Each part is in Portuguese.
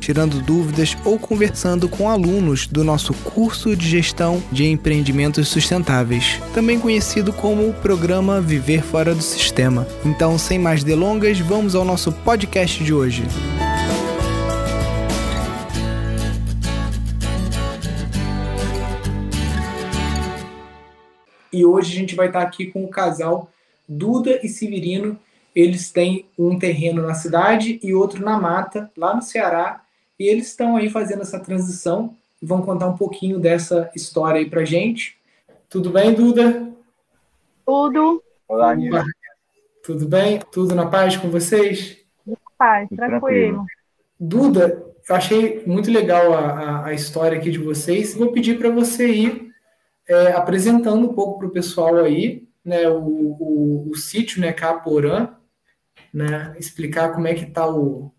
tirando dúvidas ou conversando com alunos do nosso curso de gestão de empreendimentos sustentáveis, também conhecido como o programa Viver Fora do Sistema. Então, sem mais delongas, vamos ao nosso podcast de hoje. E hoje a gente vai estar aqui com o casal Duda e Severino. Eles têm um terreno na cidade e outro na mata, lá no Ceará, e eles estão aí fazendo essa transição e vão contar um pouquinho dessa história aí pra gente. Tudo bem, Duda? Tudo. Olá, Nilson. Tudo bem? Tudo na paz com vocês? Paz, tranquilo. Duda, eu achei muito legal a, a, a história aqui de vocês. Vou pedir para você ir é, apresentando um pouco para o pessoal aí, né, o, o, o sítio, né, Caporã, né, explicar como é que está o,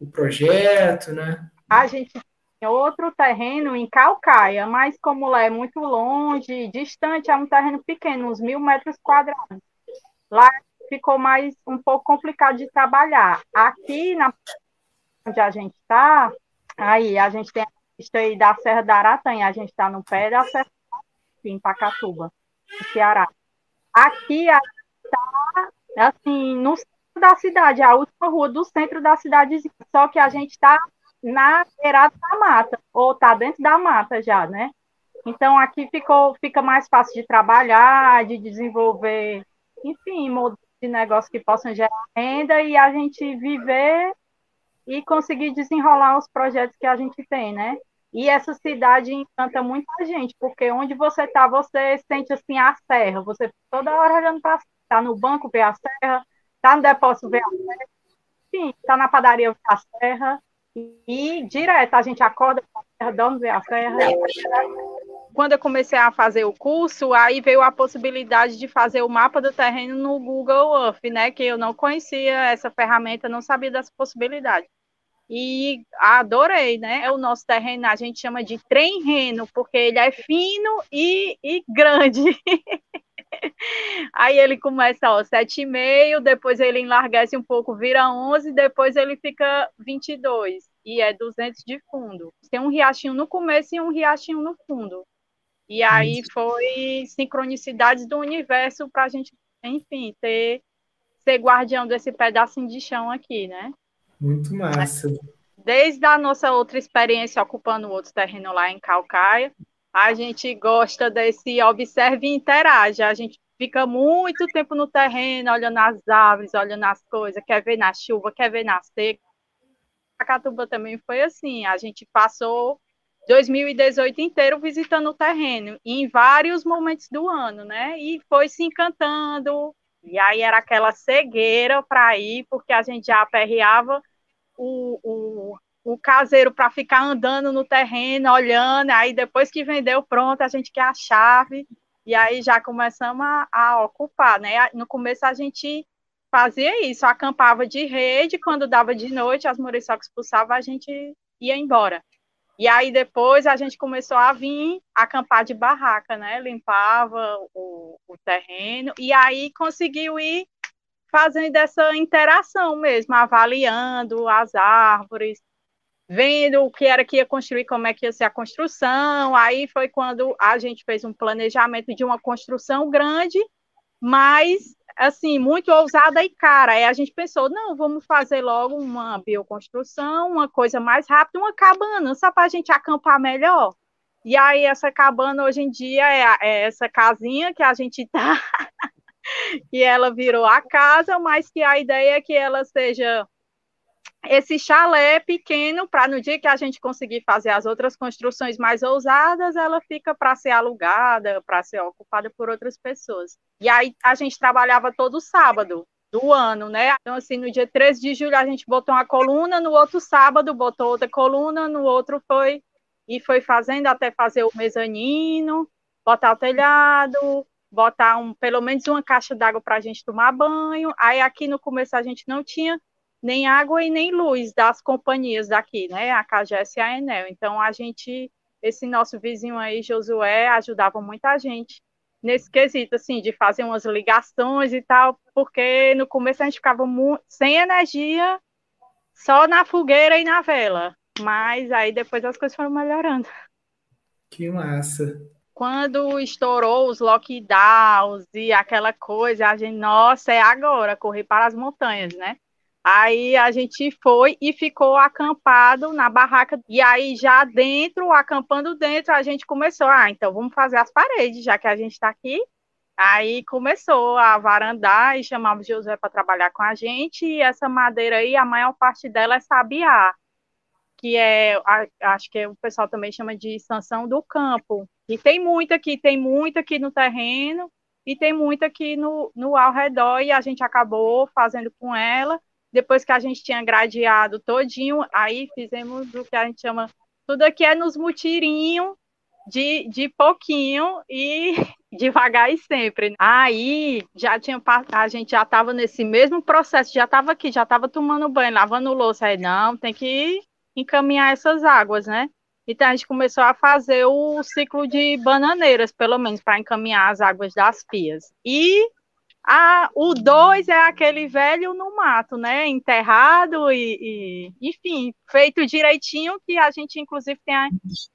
o projeto, né? A gente tem outro terreno em Calcaia, mas como lá é muito longe, distante, é um terreno pequeno, uns mil metros quadrados. Lá ficou mais um pouco complicado de trabalhar. Aqui, na onde a gente está, aí a gente tem a pista aí da Serra da Aratanha, a gente está no pé da Serra em Pacatuba, no Ceará. Aqui a está, assim, no da cidade, a última rua do centro da cidade, só que a gente está na beirada da mata, ou está dentro da mata já, né? Então aqui ficou, fica mais fácil de trabalhar, de desenvolver, enfim, modelos de negócio que possam gerar renda e a gente viver e conseguir desenrolar os projetos que a gente tem, né? E essa cidade encanta muita gente, porque onde você está, você sente assim a serra, você toda hora olhando para tá no banco, vê a serra, tá no depósito ver a serra, sim, tá na padaria ver a serra, e, direto a gente acorda dorme ver a serra. Quando eu comecei a fazer o curso, aí veio a possibilidade de fazer o mapa do terreno no Google Earth, né? Que eu não conhecia essa ferramenta, não sabia dessa possibilidade. E adorei, né? O nosso terreno a gente chama de trem-reno, porque ele é fino e, e grande. Aí ele começa, ó, 7,5, depois ele enlarguece um pouco, vira 11, depois ele fica 22, e é 200 de fundo. Tem um riachinho no começo e um riachinho no fundo. E aí foi sincronicidades do universo para a gente, enfim, ter, ser guardião desse pedacinho de chão aqui, né? Muito massa. Desde a nossa outra experiência ocupando outro terreno lá em Calcaia, a gente gosta desse observe e interage. A gente fica muito tempo no terreno, olhando as árvores, olhando as coisas, quer ver na chuva, quer ver na seca. A Catuba também foi assim. A gente passou 2018 inteiro visitando o terreno, em vários momentos do ano, né? E foi se encantando. E aí era aquela cegueira para ir, porque a gente já aperreava o, o, o caseiro para ficar andando no terreno, olhando, aí depois que vendeu, pronto, a gente quer a chave, e aí já começamos a, a ocupar, né? No começo a gente fazia isso, acampava de rede, quando dava de noite, as muriçocas expulsavam, a gente ia embora. E aí depois a gente começou a vir acampar de barraca, né? Limpava o, o terreno, e aí conseguiu ir fazendo essa interação mesmo, avaliando as árvores, vendo o que era que ia construir, como é que ia ser a construção. Aí foi quando a gente fez um planejamento de uma construção grande, mas assim, muito ousada e cara. Aí a gente pensou, não, vamos fazer logo uma bioconstrução, uma coisa mais rápida, uma cabana, só para a gente acampar melhor. E aí essa cabana hoje em dia é, é essa casinha que a gente tá, que ela virou a casa, mas que a ideia é que ela seja esse chalé pequeno para no dia que a gente conseguir fazer as outras construções mais ousadas, ela fica para ser alugada, para ser ocupada por outras pessoas. E aí a gente trabalhava todo sábado do ano, né? Então, assim, no dia 13 de julho a gente botou uma coluna, no outro sábado botou outra coluna, no outro foi e foi fazendo até fazer o mezanino, botar o telhado, botar um, pelo menos uma caixa d'água para a gente tomar banho. Aí aqui no começo a gente não tinha nem água e nem luz das companhias daqui, né? A CAGES e a Enel. Então a gente, esse nosso vizinho aí, Josué, ajudava muita gente nesse quesito, assim, de fazer umas ligações e tal, porque no começo a gente ficava sem energia, só na fogueira e na vela. Mas aí depois as coisas foram melhorando. Que massa quando estourou os lockdowns e aquela coisa, a gente, nossa, é agora, correr para as montanhas, né? Aí a gente foi e ficou acampado na barraca. E aí, já dentro, acampando dentro, a gente começou. Ah, então vamos fazer as paredes, já que a gente está aqui. Aí começou a varandar e chamamos José para trabalhar com a gente. E essa madeira aí, a maior parte dela é sabiá, que é, acho que o pessoal também chama de extensão do campo. E tem muita aqui, tem muita aqui no terreno e tem muita aqui no, no ao redor, e a gente acabou fazendo com ela. Depois que a gente tinha gradeado todinho, aí fizemos o que a gente chama, tudo aqui é nos mutirinhos, de, de pouquinho e devagar e sempre. Aí já tinha a gente já estava nesse mesmo processo, já estava aqui, já estava tomando banho, lavando louça. Aí não, tem que encaminhar essas águas, né? Então a gente começou a fazer o ciclo de bananeiras, pelo menos, para encaminhar as águas das pias. E a, o dois é aquele velho no mato, né? Enterrado e, e, enfim, feito direitinho, que a gente, inclusive, tem,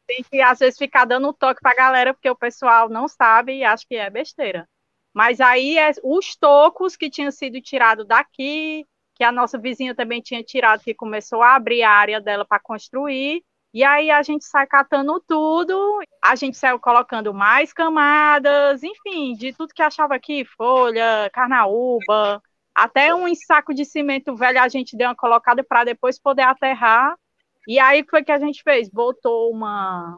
tem que às vezes ficar dando um toque para a galera, porque o pessoal não sabe e acha que é besteira. Mas aí é os tocos que tinham sido tirados daqui, que a nossa vizinha também tinha tirado, que começou a abrir a área dela para construir, e aí a gente sai catando tudo, a gente saiu colocando mais camadas, enfim, de tudo que achava aqui, folha, carnaúba, até um saco de cimento velho a gente deu uma colocada para depois poder aterrar. E aí foi que a gente fez, botou uma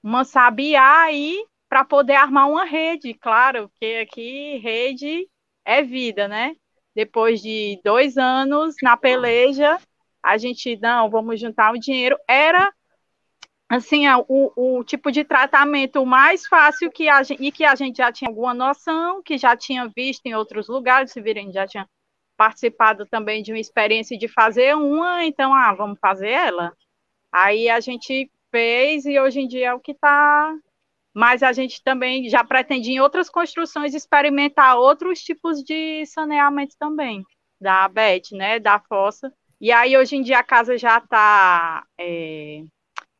uma sabiá aí para poder armar uma rede, claro, porque aqui rede é vida, né? Depois de dois anos na peleja, a gente, não, vamos juntar o dinheiro, era assim, o, o tipo de tratamento mais fácil que a gente, e que a gente já tinha alguma noção, que já tinha visto em outros lugares, se virem, já tinha participado também de uma experiência de fazer uma, então, ah, vamos fazer ela. Aí a gente fez e hoje em dia é o que está. Mas a gente também já pretende em outras construções experimentar outros tipos de saneamento também, da BET, né, da fossa, e aí, hoje em dia, a casa já está é,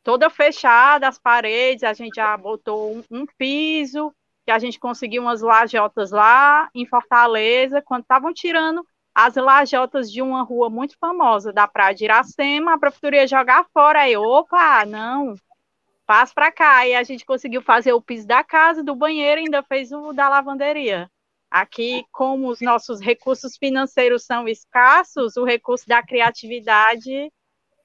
toda fechada, as paredes, a gente já botou um, um, piso, que a gente conseguiu umas lajotas lá em Fortaleza, quando estavam tirando as lajotas de uma rua muito famosa da Praia de Iracema, a prefeitura ia jogar fora, aí, opa, não, passa para cá, e a gente conseguiu fazer o piso da casa, do banheiro, ainda fez o da lavanderia. Aqui, como os nossos recursos financeiros são escassos, o recurso da criatividade,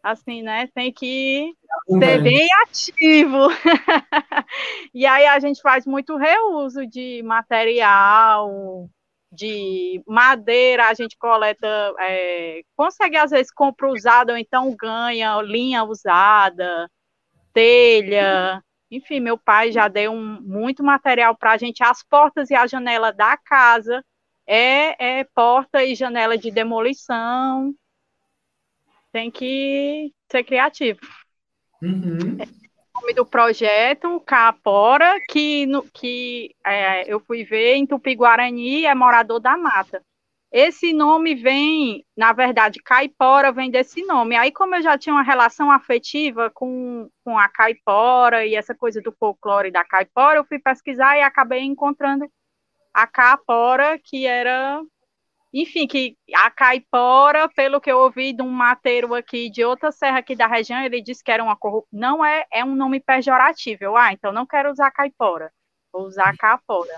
assim, né, tem que ser bem ativo. e aí a gente faz muito reuso de material, de madeira, a gente coleta, é, consegue às vezes compra usada, ou então ganha linha usada, telha, enfim, meu pai já deu um, muito material para a gente. As portas e a janela da casa é, é porta e janela de demolição. Tem que ser criativo. Uhum. É o nome do projeto, Capora, que, no, que é, eu fui ver em Tupi-Guarani, é morador da mata. Esse nome vem, na verdade, caipora vem desse nome. Aí, como eu já tinha uma relação afetiva com, com a caipora e essa coisa do folclore da caipora, eu fui pesquisar e acabei encontrando a capora, que era. Enfim, que a caipora, pelo que eu ouvi de um mateiro aqui de outra serra aqui da região, ele disse que era uma não é, é um nome pejorativo. ah, então não quero usar caipora, vou usar capora.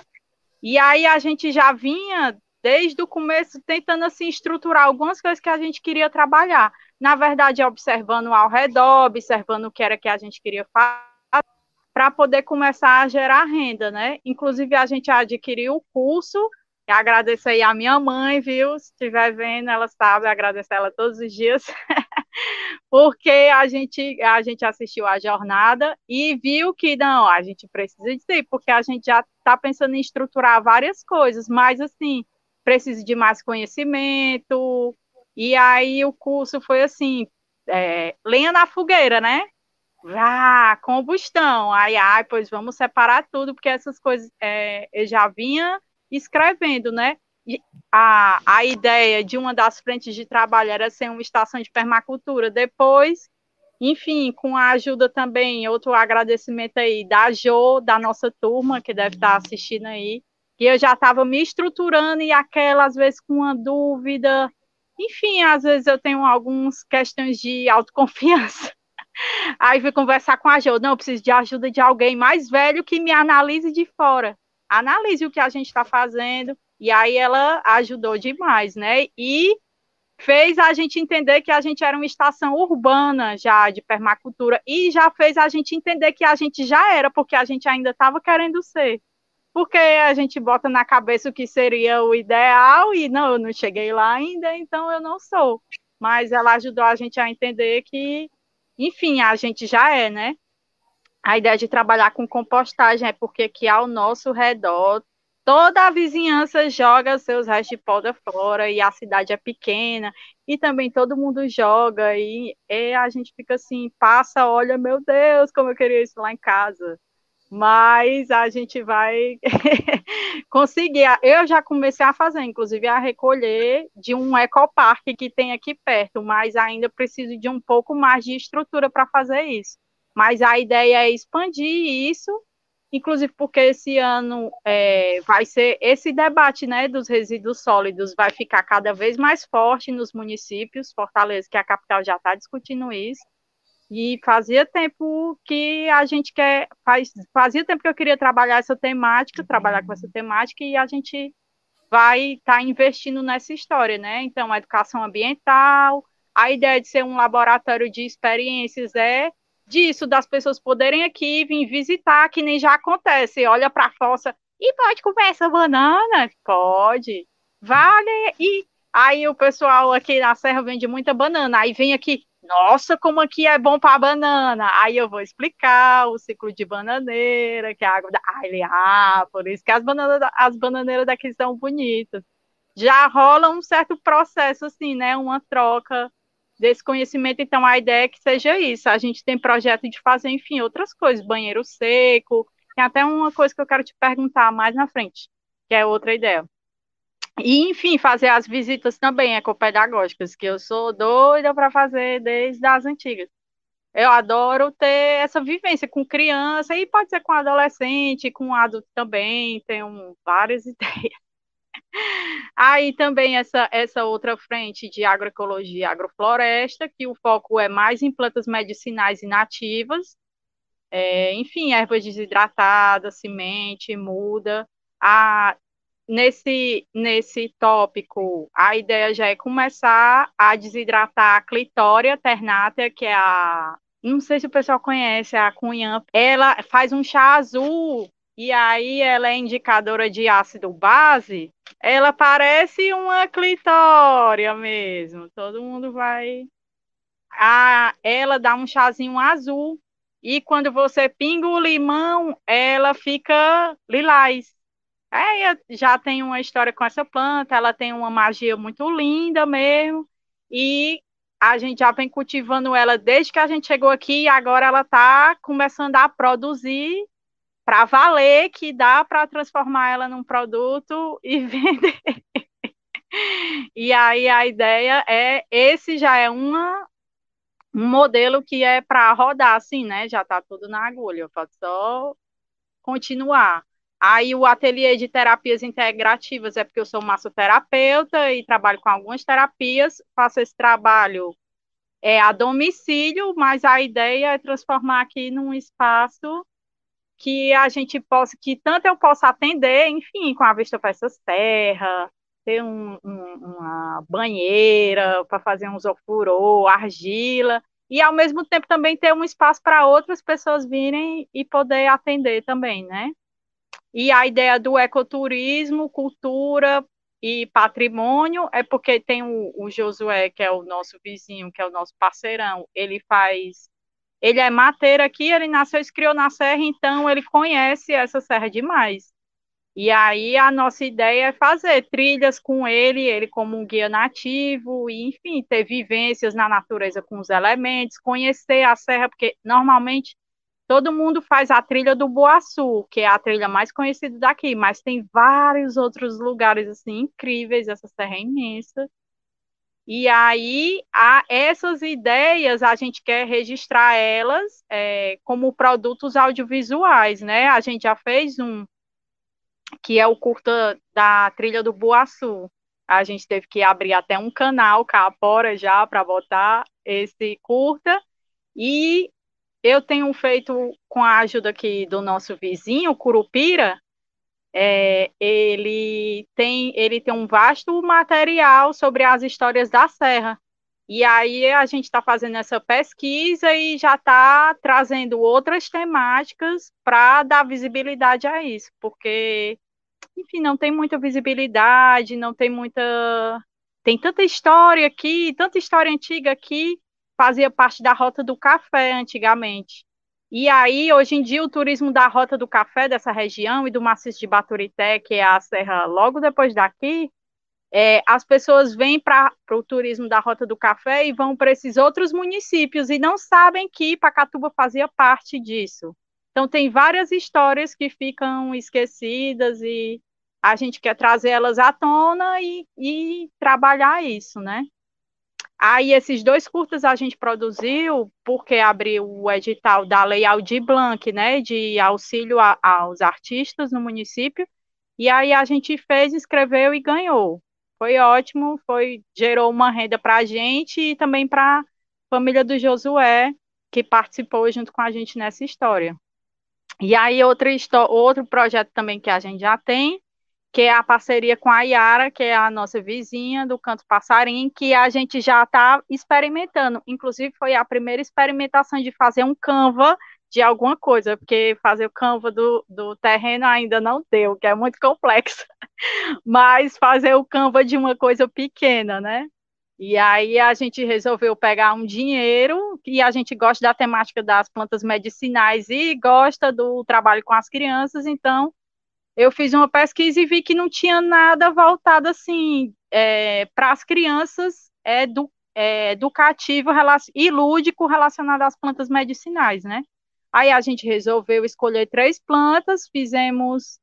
E aí a gente já vinha desde o começo tentando assim estruturar algumas coisas que a gente queria trabalhar. Na verdade, observando ao redor, observando o que era que a gente queria fazer para poder começar a gerar renda, né? Inclusive a gente adquiriu o curso. E agradeço aí a minha mãe, viu? Se estiver vendo, ela sabe, agradecer ela todos os dias. porque a gente, a gente assistiu a jornada e viu que não, a gente precisa disso, porque a gente já está pensando em estruturar várias coisas, mas assim, precisa de mais conhecimento, e aí o curso foi assim, é, lenha na fogueira, né? Ah, combustão. Aí, ai, pois vamos separar tudo, porque essas coisas é, eu já vinha escrevendo, né? a, a ideia de uma das frentes de trabalho era ser uma estação de permacultura. Depois, enfim, com a ajuda também, outro agradecimento aí da Jo, da nossa turma, que deve estar assistindo aí, que eu já estava me estruturando e aquela, às vezes, com uma dúvida. Enfim, às vezes eu tenho algumas questões de autoconfiança. Aí fui conversar com a Jo, não, eu preciso de ajuda de alguém mais velho que me analise de fora. Analise o que a gente está fazendo, e aí ela ajudou demais, né? E fez a gente entender que a gente era uma estação urbana já de permacultura e já fez a gente entender que a gente já era, porque a gente ainda estava querendo ser. Porque a gente bota na cabeça o que seria o ideal e não, eu não cheguei lá ainda, então eu não sou. Mas ela ajudou a gente a entender que, enfim, a gente já é, né? A ideia de trabalhar com compostagem é porque aqui ao nosso redor toda a vizinhança joga seus restos de poda fora e a cidade é pequena e também todo mundo joga e, e, a gente fica assim, passa, olha, meu Deus, como eu queria isso lá em casa. Mas a gente vai conseguir. Eu já comecei a fazer, inclusive a recolher de um ecoparque que tem aqui perto, mas ainda preciso de um pouco mais de estrutura para fazer isso. Mas a ideia é expandir isso inclusive porque esse ano é, vai ser esse debate né, dos resíduos sólidos vai ficar cada vez mais forte nos municípios, Fortaleza, que é a capital, já está discutindo isso, e fazia tempo que a gente quer, faz, fazia tempo que eu queria trabalhar essa temática, trabalhar com essa temática, e a gente vai estar tá investindo nessa história, né? Então, a educação ambiental, a ideia de ser um laboratório de experiências é disso, das pessoas poderem aqui vir visitar, que nem já acontece. Olha para a fossa e pode comer essa banana? Pode. Vale. E aí o pessoal aqui na Serra vende muita banana. Aí vem aqui, nossa, como aqui é bom para banana. Aí eu vou explicar o ciclo de bananeira, que é a água da. Ah, por isso que as, bananas, as bananeiras daqui são bonitas. Já rola um certo processo, assim, né? Uma troca desse conhecimento, então a ideia é que seja isso. A gente tem projeto de fazer, enfim, outras coisas, banheiro seco, tem até uma coisa que eu quero te perguntar mais na frente, que é outra ideia. E, enfim, fazer as visitas também ecopedagógicas, que eu sou doida para fazer desde as antigas. Eu adoro ter essa vivência com criança, e pode ser com adolescente, com adulto também, tenho várias ideias. Aí também essa, essa outra frente de agroecologia e agrofloresta, que o foco é mais em plantas medicinais e nativas, é, enfim, ervas desidratadas, semente, muda. A, nesse, nesse tópico, a ideia já é começar a desidratar a clitória ternátea, que é a. Não sei se o pessoal conhece, a cunhã. Ela faz um chá azul e aí ela é indicadora de ácido base, ela parece uma clitória mesmo. Todo mundo vai. Ah, ela dá um chazinho azul. E quando você pinga o limão, ela fica lilás. É, já tem uma história com essa planta, ela tem uma magia muito linda mesmo. E a gente já vem cultivando ela desde que a gente chegou aqui e agora ela está começando a produzir para valer que dá para transformar ela num produto e vender. e aí a ideia é esse já é uma um modelo que é para rodar assim, né? Já está tudo na agulha, pode só continuar. Aí o ateliê de terapias integrativas é porque eu sou massoterapeuta e trabalho com algumas terapias, faço esse trabalho é a domicílio, mas a ideia é transformar aqui num espaço que a gente possa, que tanto eu possa atender, enfim, com a vista para essas terras, ter um, um, uma banheira para fazer um ofurô, argila, e ao mesmo tempo também ter um espaço para outras pessoas virem e poder atender também, né? E a ideia do ecoturismo, cultura, e patrimônio é porque tem o, o Josué, que é o nosso vizinho, que é o nosso parceirão, ele faz ele é mateiro aqui, ele nasceu e criou na serra, então ele conhece essa serra demais. E aí a nossa ideia é fazer trilhas com ele, ele como um guia nativo, e enfim, ter vivências na natureza com os elementos, conhecer a serra, porque normalmente todo mundo faz a trilha do Boaçu, que é a trilha mais conhecida daqui, mas tem vários outros lugares assim incríveis, essa serra é imensa. E aí, a, essas ideias, a gente quer registrar elas é, como produtos audiovisuais, né? A gente já fez um, que é o curta da trilha do Boaçu. A gente teve que abrir até um canal, Capora, já, para botar esse curta. E eu tenho feito, com a ajuda aqui do nosso vizinho, Curupira, é, ele, tem, ele tem um vasto material sobre as histórias da Serra. E aí a gente está fazendo essa pesquisa e já está trazendo outras temáticas para dar visibilidade a isso, porque, enfim, não tem muita visibilidade, não tem muita. Tem tanta história aqui, tanta história antiga aqui, fazia parte da rota do café antigamente. E aí, hoje em dia, o turismo da Rota do Café dessa região e do maciço de Baturité, que é a serra logo depois daqui, é, as pessoas vêm para o turismo da Rota do Café e vão para esses outros municípios e não sabem que Pacatuba fazia parte disso. Então, tem várias histórias que ficam esquecidas e a gente quer trazer elas à tona e, e trabalhar isso, né? Aí esses dois curtas a gente produziu porque abriu o edital da Lei Aldir Blanc, né, de auxílio a, aos artistas no município. E aí a gente fez, escreveu e ganhou. Foi ótimo, foi gerou uma renda para a gente e também para a família do Josué, que participou junto com a gente nessa história. E aí outra outro projeto também que a gente já tem que é a parceria com a Yara, que é a nossa vizinha do Canto Passarim, que a gente já está experimentando. Inclusive, foi a primeira experimentação de fazer um Canva de alguma coisa, porque fazer o Canva do, do terreno ainda não deu, que é muito complexo. Mas fazer o Canva de uma coisa pequena, né? E aí a gente resolveu pegar um dinheiro, e a gente gosta da temática das plantas medicinais e gosta do trabalho com as crianças, então eu fiz uma pesquisa e vi que não tinha nada voltado assim é, para as crianças do, é, educativo e lúdico relacionado às plantas medicinais, né? Aí a gente resolveu escolher três plantas, fizemos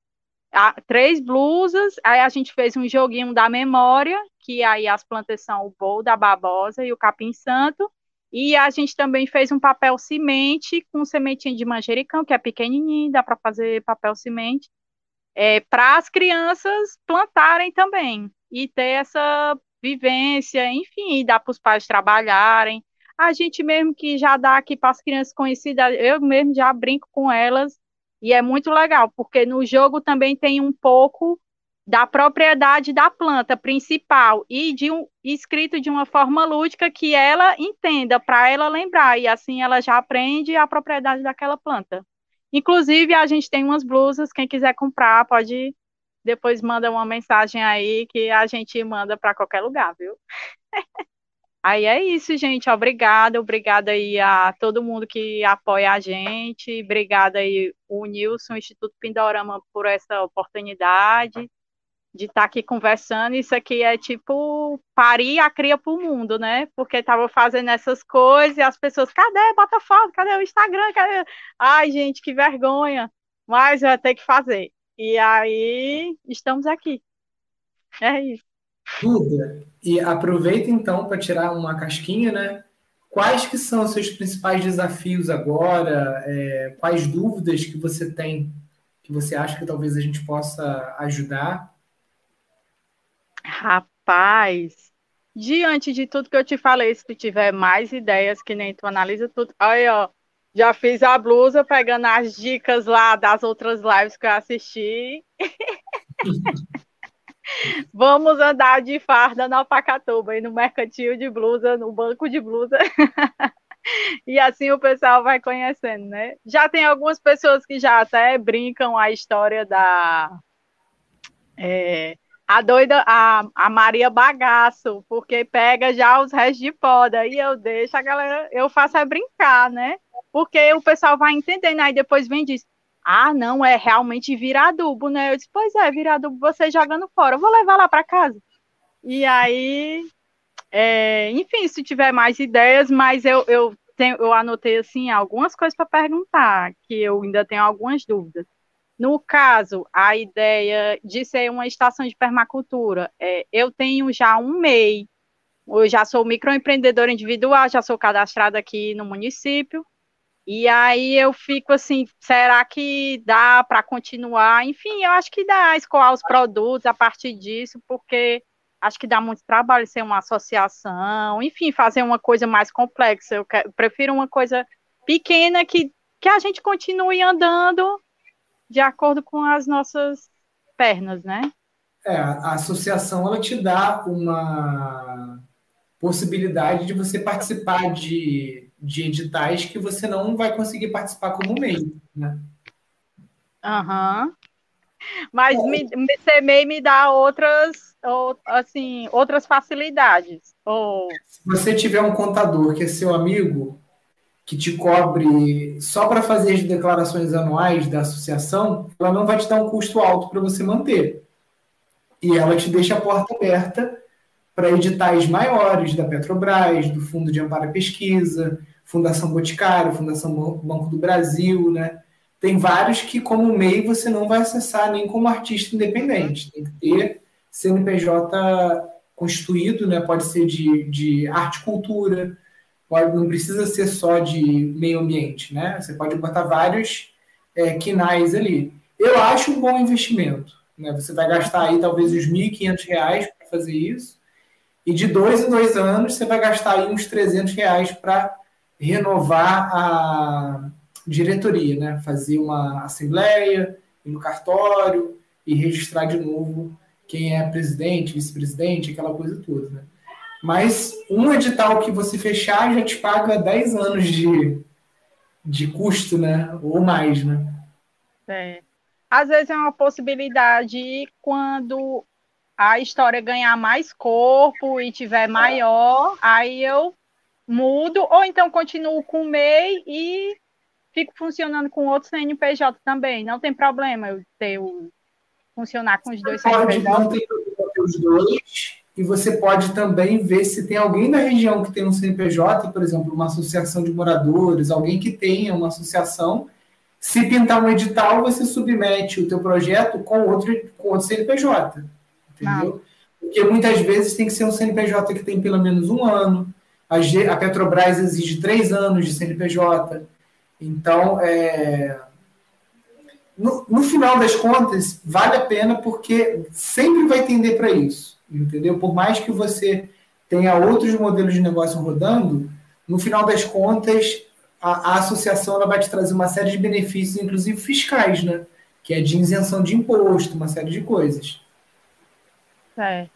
a, três blusas, aí a gente fez um joguinho da memória, que aí as plantas são o bol da babosa e o capim santo, e a gente também fez um papel semente com sementinha de manjericão, que é pequenininho, dá para fazer papel semente, é, para as crianças plantarem também e ter essa vivência, enfim, dá para os pais trabalharem. A gente mesmo que já dá aqui para as crianças conhecidas, eu mesmo já brinco com elas e é muito legal, porque no jogo também tem um pouco da propriedade da planta principal e de um escrito de uma forma lúdica que ela entenda para ela lembrar e assim ela já aprende a propriedade daquela planta. Inclusive, a gente tem umas blusas, quem quiser comprar, pode depois manda uma mensagem aí que a gente manda para qualquer lugar, viu? aí é isso, gente. Obrigada, obrigada aí a todo mundo que apoia a gente. Obrigada aí o Nilson, Instituto Pindorama, por essa oportunidade de estar tá aqui conversando. Isso aqui é tipo parir a cria para o mundo, né? Porque estava fazendo essas coisas e as pessoas, cadê? Bota foto, cadê o Instagram? Cadê? Ai, gente, que vergonha. Mas vai ter que fazer. E aí, estamos aqui. É isso. Duda, e aproveita então para tirar uma casquinha, né? Quais que são os seus principais desafios agora? É, quais dúvidas que você tem que você acha que talvez a gente possa ajudar? Rapaz, diante de tudo que eu te falei, se tu tiver mais ideias que nem tu analisa tudo, aí ó, já fiz a blusa pegando as dicas lá das outras lives que eu assisti. Vamos andar de farda na Pacatuba e no mercantil de blusa, no banco de blusa. e assim o pessoal vai conhecendo, né? Já tem algumas pessoas que já até brincam a história da é, a doida, a, a Maria Bagaço, porque pega já os restos de poda. E eu deixo a galera, eu faço é brincar, né? Porque o pessoal vai entendendo, aí depois vem e diz, ah, não, é realmente virar adubo, né? Eu disse, pois é, virar adubo você jogando fora, eu vou levar lá para casa. E aí, é, enfim, se tiver mais ideias, mas eu, eu, tenho, eu anotei, assim, algumas coisas para perguntar, que eu ainda tenho algumas dúvidas. No caso, a ideia de ser uma estação de permacultura, é, eu tenho já um MEI, eu já sou microempreendedor individual, já sou cadastrada aqui no município, e aí eu fico assim, será que dá para continuar? Enfim, eu acho que dá escoar os produtos a partir disso, porque acho que dá muito trabalho ser uma associação, enfim, fazer uma coisa mais complexa. Eu, quero, eu prefiro uma coisa pequena que, que a gente continue andando de acordo com as nossas pernas, né? É, a associação ela te dá uma possibilidade de você participar de, de editais que você não vai conseguir participar como meio, né? Aham. Uhum. Mas é. me, ser MEI me dá outras, ou, assim, outras facilidades. Ou... Se você tiver um contador que é seu amigo, que te cobre só para fazer as declarações anuais da associação, ela não vai te dar um custo alto para você manter. E ela te deixa a porta aberta para editais maiores da Petrobras, do Fundo de Amparo à Pesquisa, Fundação Boticário, Fundação Banco do Brasil, né? Tem vários que, como MEI, você não vai acessar nem como artista independente. Tem que ter CNPJ constituído, né? Pode ser de, de arte cultura, pode, não precisa ser só de meio ambiente, né? Você pode botar vários é, quinais ali. Eu acho um bom investimento. Né? Você vai gastar aí talvez uns R$ 1.500 para fazer isso. E de dois em dois anos, você vai gastar aí uns 300 reais para renovar a diretoria, né? Fazer uma assembleia, ir no cartório e registrar de novo quem é presidente, vice-presidente, aquela coisa toda, né? Mas um edital que você fechar já te paga 10 anos de, de custo, né? Ou mais, né? É. Às vezes é uma possibilidade quando a história ganhar mais corpo e tiver maior, aí eu mudo, ou então continuo com o MEI e fico funcionando com outro CNPJ também. Não tem problema eu ter o, funcionar com os dois CNPJ. Pode ter os dois e você pode também ver se tem alguém da região que tem um CNPJ, por exemplo, uma associação de moradores, alguém que tenha uma associação. Se pintar um edital, você submete o teu projeto com outro, com outro CNPJ, entendeu? Ah. Porque muitas vezes tem que ser um CNPJ que tem pelo menos um ano. A, G, a Petrobras exige três anos de CNPJ. Então, é, no, no, final das contas, vale a pena porque sempre vai tender para isso entendeu? Por mais que você tenha outros modelos de negócio rodando, no final das contas, a, a associação ela vai te trazer uma série de benefícios, inclusive fiscais, né? Que é de isenção de imposto, uma série de coisas. É.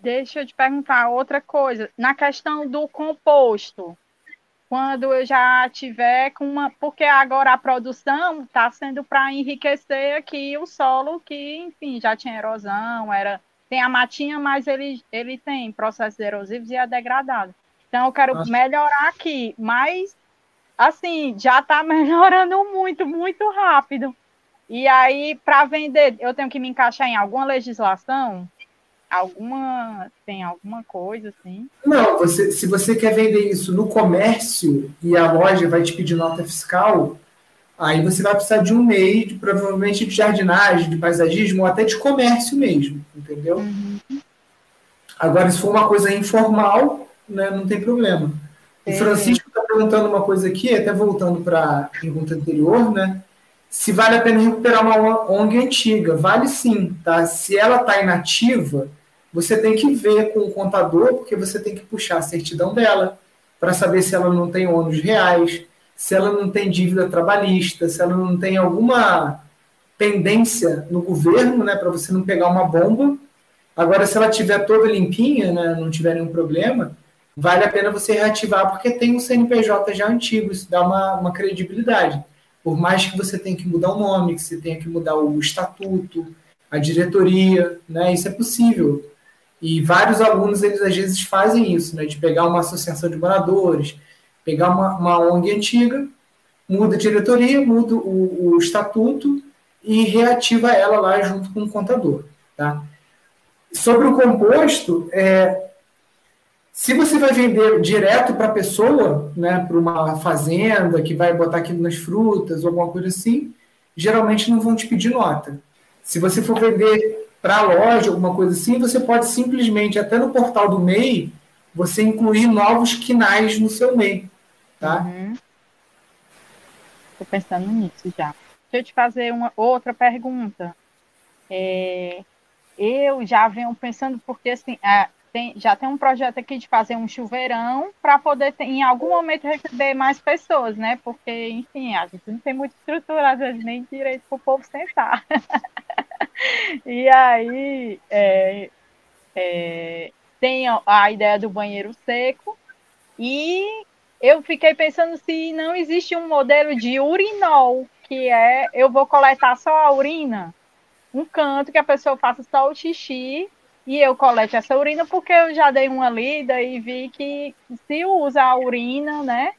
Deixa eu te perguntar outra coisa. Na questão do composto, quando eu já tiver com uma. Porque agora a produção está sendo para enriquecer aqui o solo, que, enfim, já tinha erosão, era tem a matinha, mas ele, ele tem processos erosivos e é degradado. Então eu quero Nossa. melhorar aqui, mas assim, já está melhorando muito, muito rápido. E aí, para vender, eu tenho que me encaixar em alguma legislação? Alguma. Tem alguma coisa assim? Não, você, se você quer vender isso no comércio e a loja vai te pedir nota fiscal, Aí você vai precisar de um meio, de, provavelmente de jardinagem, de paisagismo, ou até de comércio mesmo, entendeu? Uhum. Agora, se for uma coisa informal, né, não tem problema. O é. Francisco está perguntando uma coisa aqui, até voltando para a pergunta anterior, né? Se vale a pena recuperar uma ONG antiga. Vale sim, tá? Se ela está inativa, você tem que ver com o contador, porque você tem que puxar a certidão dela para saber se ela não tem ônus reais, se ela não tem dívida trabalhista, se ela não tem alguma pendência no governo, né, para você não pegar uma bomba. Agora, se ela tiver toda limpinha, né, não tiver nenhum problema, vale a pena você reativar, porque tem um CNPJ já antigo, isso dá uma, uma credibilidade. Por mais que você tenha que mudar o nome, que você tenha que mudar o estatuto, a diretoria, né? Isso é possível. E vários alunos, eles às vezes fazem isso, né? De pegar uma associação de moradores, pegar uma, uma ONG antiga, muda a diretoria, muda o, o estatuto e reativa ela lá junto com o contador, tá? Sobre o composto, é, se você vai vender direto para a pessoa, né, para uma fazenda que vai botar aquilo nas frutas ou alguma coisa assim, geralmente não vão te pedir nota. Se você for vender para a loja, alguma coisa assim, você pode simplesmente, até no portal do MEI, você incluir novos quinais no seu MEI. Tá? Uhum. pensando nisso já. Deixa eu te fazer uma outra pergunta. É, eu já venho pensando, porque assim, a, tem, já tem um projeto aqui de fazer um chuveirão para poder, ter, em algum momento, receber mais pessoas, né? Porque, enfim, a gente não tem muita estrutura, às vezes, nem direito para o povo sentar. e aí, é, é, tem a ideia do banheiro seco e eu fiquei pensando se não existe um modelo de urinol, que é eu vou coletar só a urina, um canto que a pessoa faça só o xixi e eu colete essa urina porque eu já dei uma lida e vi que se usa a urina, né?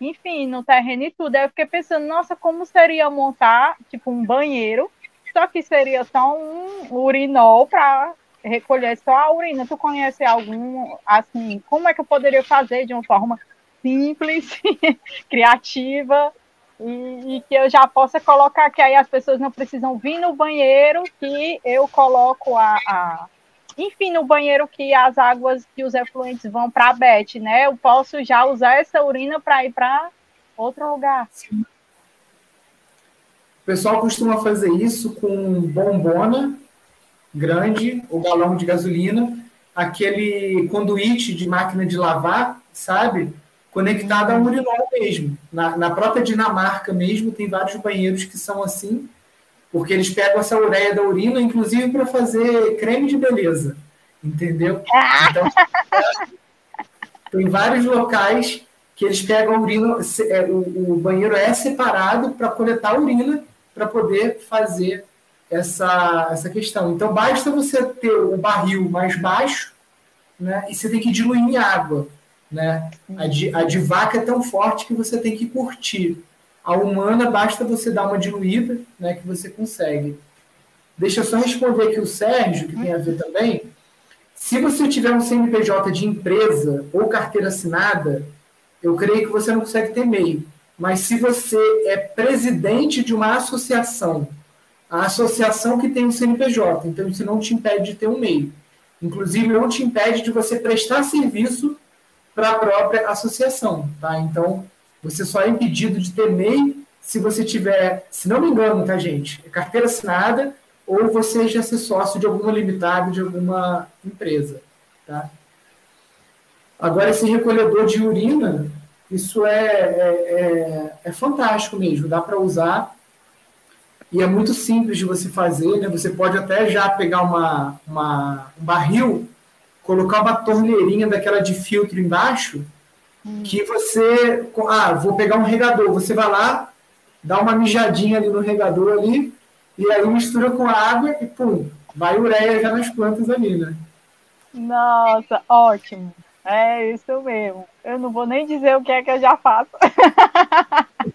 Enfim, no terreno e tudo. Aí eu fiquei pensando, nossa, como seria montar, tipo, um banheiro, só que seria só um urinol para recolher só a urina. Tu conhece algum, assim, como é que eu poderia fazer de uma forma simples, criativa, e, e, que eu já possa colocar que aí as pessoas não precisam vir no banheiro, que eu coloco a, a enfim, no banheiro que as águas que os efluentes vão para a BET, né? Eu posso já usar essa urina para ir para outro lugar. Sim. O pessoal costuma fazer isso com bombona grande, ou galão de gasolina, aquele conduíte de máquina de lavar, sabe? Conectado a um urinol mesmo. Na, na própria Dinamarca mesmo, tem vários banheiros que são assim, porque eles pegam essa ureia da urina, inclusive para fazer creme de beleza, entendeu? Então, tem vários locais que eles pegam a urina, é, o, banheiro é separado para coletar a urina para poder fazer essa, essa questão. Então, basta você ter o barril mais baixo né, e você tem que diluir em água. Né? A de, a de vaca é tão forte que você tem que curtir. A humana basta você dar uma diluída, né, que você consegue. Deixa eu só responder aqui o Sérgio, que tem a ver também. Se você tiver um CNPJ de empresa ou carteira assinada, eu creio que você não consegue ter MEI. Mas se você é presidente de uma associação, a associação que tem um CNPJ, então isso não te impede de ter um MEI. Inclusive, não te impede de você prestar serviço para a própria associação, tá? Então, você só é impedido de ter MEI se você tiver, se não me engano, tá, gente? É carteira assinada ou você já ser sócio de alguma limitada, de alguma empresa, tá? Agora, esse recolhedor de urina, isso é, é, é, é fantástico mesmo, dá para usar e é muito simples de você fazer, né? Você pode até já pegar uma, uma, um barril, colocar uma torneirinha daquela de filtro embaixo que você, ah, vou pegar um regador, você vai lá, dá uma mijadinha ali no regador ali, e aí mistura com a água e pum, vai ureia já nas plantas ali, né? Nossa, ótimo. É isso mesmo. Eu não vou nem dizer o que é que eu já faço.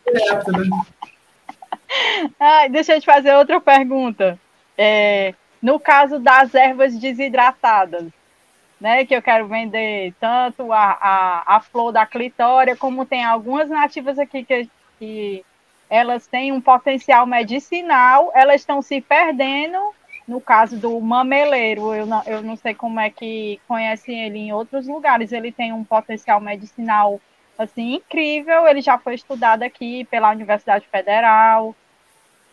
Direto, né? Ai, deixa eu te fazer outra pergunta. É, no caso das ervas desidratadas, né, que eu quero vender tanto a, a, a flor da clitória, como tem algumas nativas aqui que, que elas têm um potencial medicinal, elas estão se perdendo, no caso do mameleiro, eu não, eu não sei como é que conhecem ele em outros lugares, ele tem um potencial medicinal assim incrível, ele já foi estudado aqui pela Universidade Federal,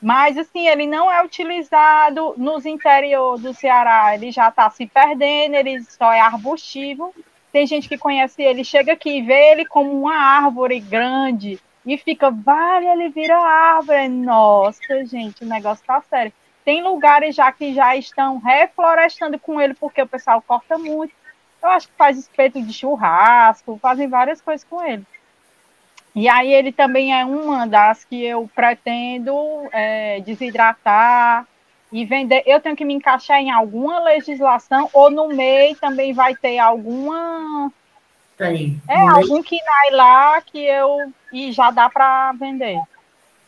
mas, assim, ele não é utilizado nos interior do Ceará, ele já está se perdendo, ele só é arbustivo. Tem gente que conhece ele, chega aqui e vê ele como uma árvore grande e fica, vale, ele vira árvore. Nossa, gente, o negócio tá sério. Tem lugares já que já estão reflorestando com ele, porque o pessoal corta muito. Eu acho que faz espeto de churrasco, fazem várias coisas com ele. E aí ele também é uma das que eu pretendo é, desidratar e vender, eu tenho que me encaixar em alguma legislação ou no MEI também vai ter alguma tem. É algum que lá que eu e já dá para vender.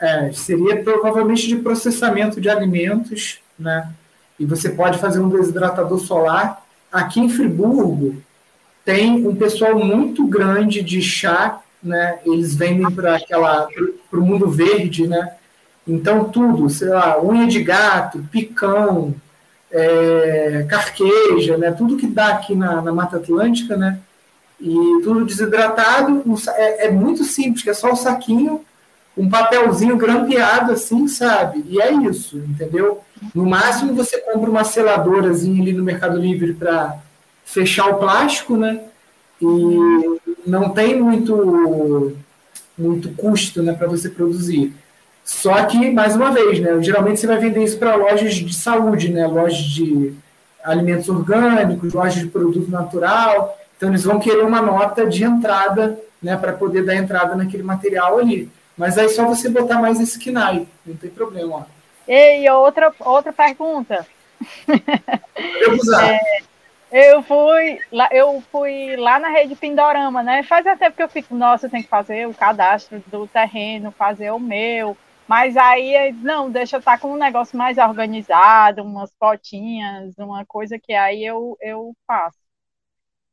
É, seria provavelmente de processamento de alimentos, né? E você pode fazer um desidratador solar. Aqui em Friburgo tem um pessoal muito grande de chá, né? Eles vendem para aquela para o mundo verde, né? Então, tudo, sei lá, unha de gato, picão, é, carqueja, né? Tudo que dá aqui na, na Mata Atlântica, né? E tudo desidratado, é, é muito simples, é só o saquinho, um papelzinho grampeado assim, sabe? E é isso, entendeu? No máximo você compra uma seladorazinha ali no Mercado Livre para fechar o plástico, né? E não tem muito muito custo, né, para você produzir. Só que, mais uma vez, né, geralmente você vai vender isso para lojas de saúde, né, lojas de alimentos orgânicos, lojas de produto natural. Então, eles vão querer uma nota de entrada né, para poder dar entrada naquele material ali. Mas aí só você botar mais esse KNAI, não tem problema. Ó. E outra, outra pergunta. Eu usar. É, eu fui, lá, eu fui lá na rede Pindorama, né? Faz até porque eu fico, nossa, eu tenho que fazer o cadastro do terreno, fazer o meu. Mas aí, não, deixa eu estar tá com um negócio mais organizado, umas fotinhas, uma coisa que aí eu, eu faço.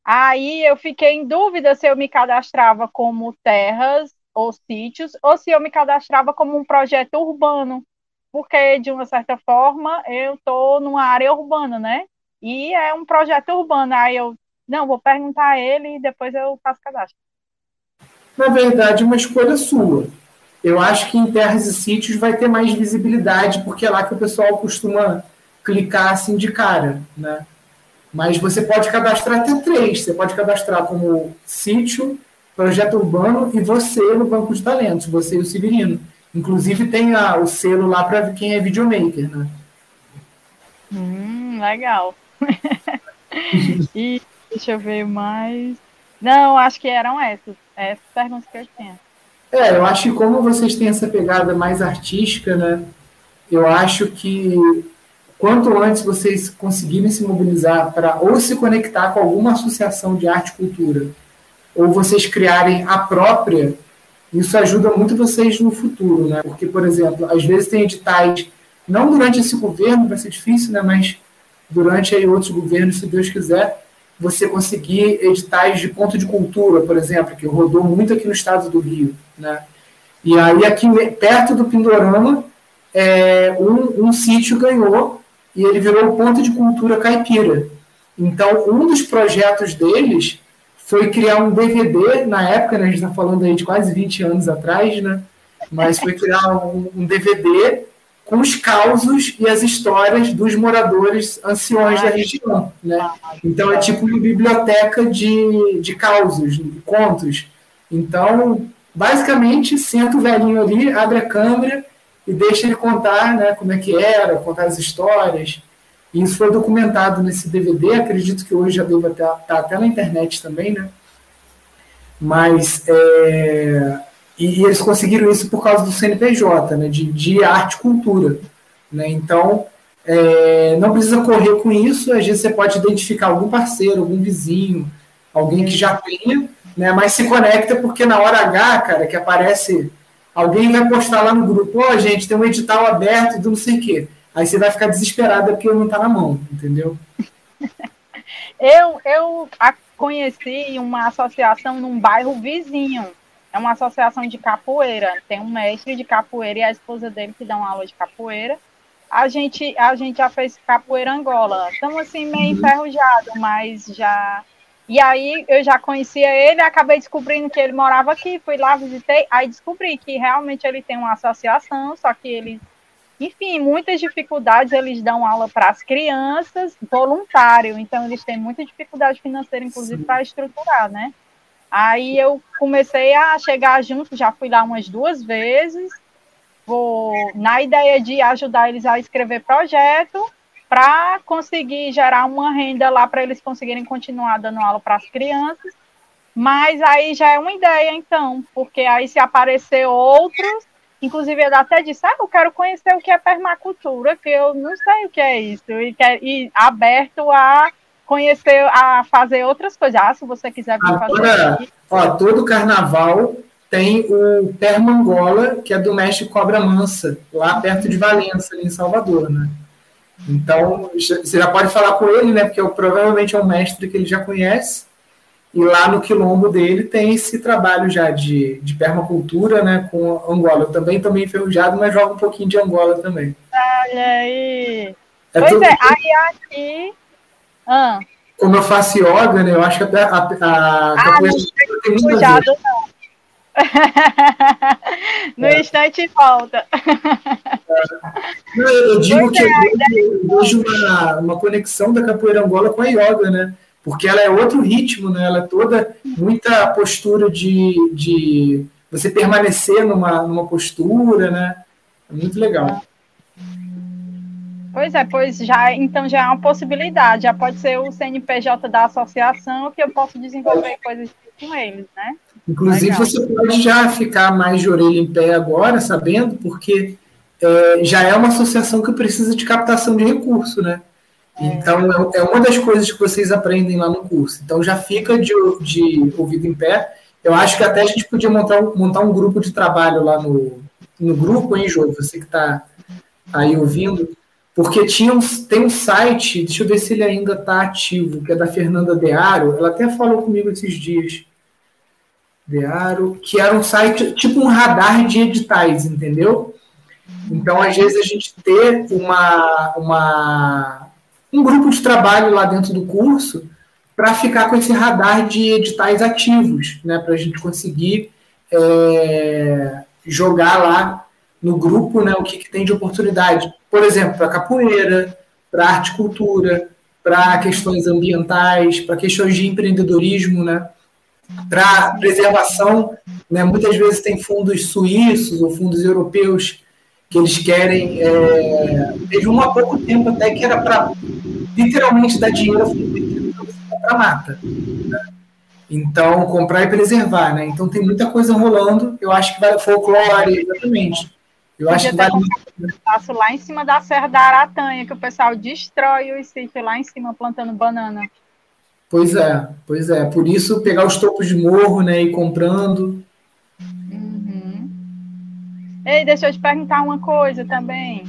Aí eu fiquei em dúvida se eu me cadastrava como terras ou sítios, ou se eu me cadastrava como um projeto urbano, porque, de uma certa forma, eu estou numa área urbana, né? E é um projeto urbano. Aí eu, não, vou perguntar a ele e depois eu faço cadastro. Na verdade, uma escolha sua eu acho que em terras e sítios vai ter mais visibilidade, porque é lá que o pessoal costuma clicar assim de cara, né? Mas você pode cadastrar até três. Você pode cadastrar como sítio, projeto urbano e você no banco de talentos, você e o Severino. Inclusive tem a, o selo lá para quem é videomaker, né? Hum, legal. e deixa eu ver mais. Não, acho que eram essas. Essas perguntas que eu tinha. É, eu acho que como vocês têm essa pegada mais artística, né? Eu acho que quanto antes vocês conseguirem se mobilizar para ou se conectar com alguma associação de arte e cultura, ou vocês criarem a própria, isso ajuda muito vocês no futuro, né? Porque, por exemplo, às vezes tem editais, não durante esse governo, vai ser difícil, né? Mas durante aí outros governos, se Deus quiser, você conseguir editais de ponto de cultura, por exemplo, que rodou muito aqui no estado do Rio. Né? E aí, aqui perto do Pindorama, é, um, um sítio ganhou e ele virou o ponto de cultura caipira. Então, um dos projetos deles foi criar um DVD, na época, né, a gente está falando aí de quase 20 anos atrás, né? mas foi criar um, um DVD com os causos e as histórias dos moradores anciões da região. Né? Então, é tipo uma biblioteca de, de causos, de contos. Então, basicamente, senta o velhinho ali, abre a câmera e deixa ele contar né, como é que era, contar as histórias. E isso foi documentado nesse DVD, acredito que hoje já deve estar tá até na internet também, né? Mas é, e, e, eles conseguiram isso por causa do CNPJ, né, de, de arte e cultura. Né? Então, é, não precisa correr com isso, às vezes você pode identificar algum parceiro, algum vizinho, alguém que já tenha, né, mas se conecta porque na hora H, cara, que aparece, alguém vai postar lá no grupo, ó, oh, gente, tem um edital aberto do não sei o quê. Aí você vai ficar desesperada porque não está na mão, entendeu? eu, eu conheci uma associação num bairro vizinho, é uma associação de capoeira. Tem um mestre de capoeira e a esposa dele que dá uma aula de capoeira. A gente, a gente já fez capoeira Angola. Estamos assim meio uhum. enferrujado, mas já. E aí eu já conhecia ele, acabei descobrindo que ele morava aqui, fui lá, visitei, aí descobri que realmente ele tem uma associação, só que ele, enfim, muitas dificuldades, eles dão aula para as crianças, voluntário, então eles têm muita dificuldade financeira, inclusive, para estruturar, né? Aí eu comecei a chegar junto, já fui lá umas duas vezes, vou na ideia de ajudar eles a escrever projeto para conseguir gerar uma renda lá para eles conseguirem continuar dando aula para as crianças. Mas aí já é uma ideia, então, porque aí se aparecer outros, Inclusive, ele até disse, ah, eu quero conhecer o que é permacultura, que eu não sei o que é isso, e, e aberto a conhecer, a fazer outras coisas. Ah, se você quiser vir Agora, fazer ó, todo carnaval tem o Permangola, que é do mestre Cobra Mansa, lá perto de Valença, ali em Salvador, né? Então, você já pode falar com ele, né? Porque eu, provavelmente é um mestre que ele já conhece. E lá no quilombo dele tem esse trabalho já de, de permacultura, né? Com Angola. Eu também estou meio enferrujado, mas jogo um pouquinho de Angola também. Olha aí. É pois é, aí aqui. Ah. Como eu faço yoga, né? Eu acho que a, a, a ah, capoeira tem muito cuidado, não. no é. instante volta. Não, eu digo que é, eu vejo uma, uma conexão da capoeira angola com a yoga, né? Porque ela é outro ritmo, né? Ela é toda muita postura de, de você permanecer numa, numa postura, né? É muito legal. Pois é, pois já então já é uma possibilidade, já pode ser o CNPJ da associação que eu posso desenvolver coisas com eles, né? Inclusive, Legal. você pode já ficar mais de orelha em pé agora, sabendo, porque é, já é uma associação que precisa de captação de recurso, né? É. Então, é, é uma das coisas que vocês aprendem lá no curso. Então, já fica de, de ouvido em pé. Eu acho que até a gente podia montar, montar um grupo de trabalho lá no, no grupo, hein, Jô? Você que está aí ouvindo. Porque tinha um, tem um site, deixa eu ver se ele ainda está ativo, que é da Fernanda Dearo. Ela até falou comigo esses dias Dearo, que era um site tipo um radar de editais, entendeu? Então, às vezes, a gente ter uma, uma, um grupo de trabalho lá dentro do curso para ficar com esse radar de editais ativos, né? Para a gente conseguir é, jogar lá no grupo né, o que, que tem de oportunidade. Por exemplo, para capoeira, para arte e cultura, para questões ambientais, para questões de empreendedorismo, né? para preservação. Né? Muitas vezes tem fundos suíços ou fundos europeus que eles querem. É... Teve um há pouco tempo até que era para literalmente dar dinheiro para mata. Né? Então, comprar e preservar, né? Então tem muita coisa rolando. Eu acho que vai folclore, exatamente. Eu acho que vai. Passo lá em cima da Serra da Aratanha, que o pessoal destrói o sítio lá em cima plantando banana. Pois é, pois é. Por isso pegar os topos de morro, né, e comprando. Uhum. Ei, deixa eu te perguntar uma coisa também.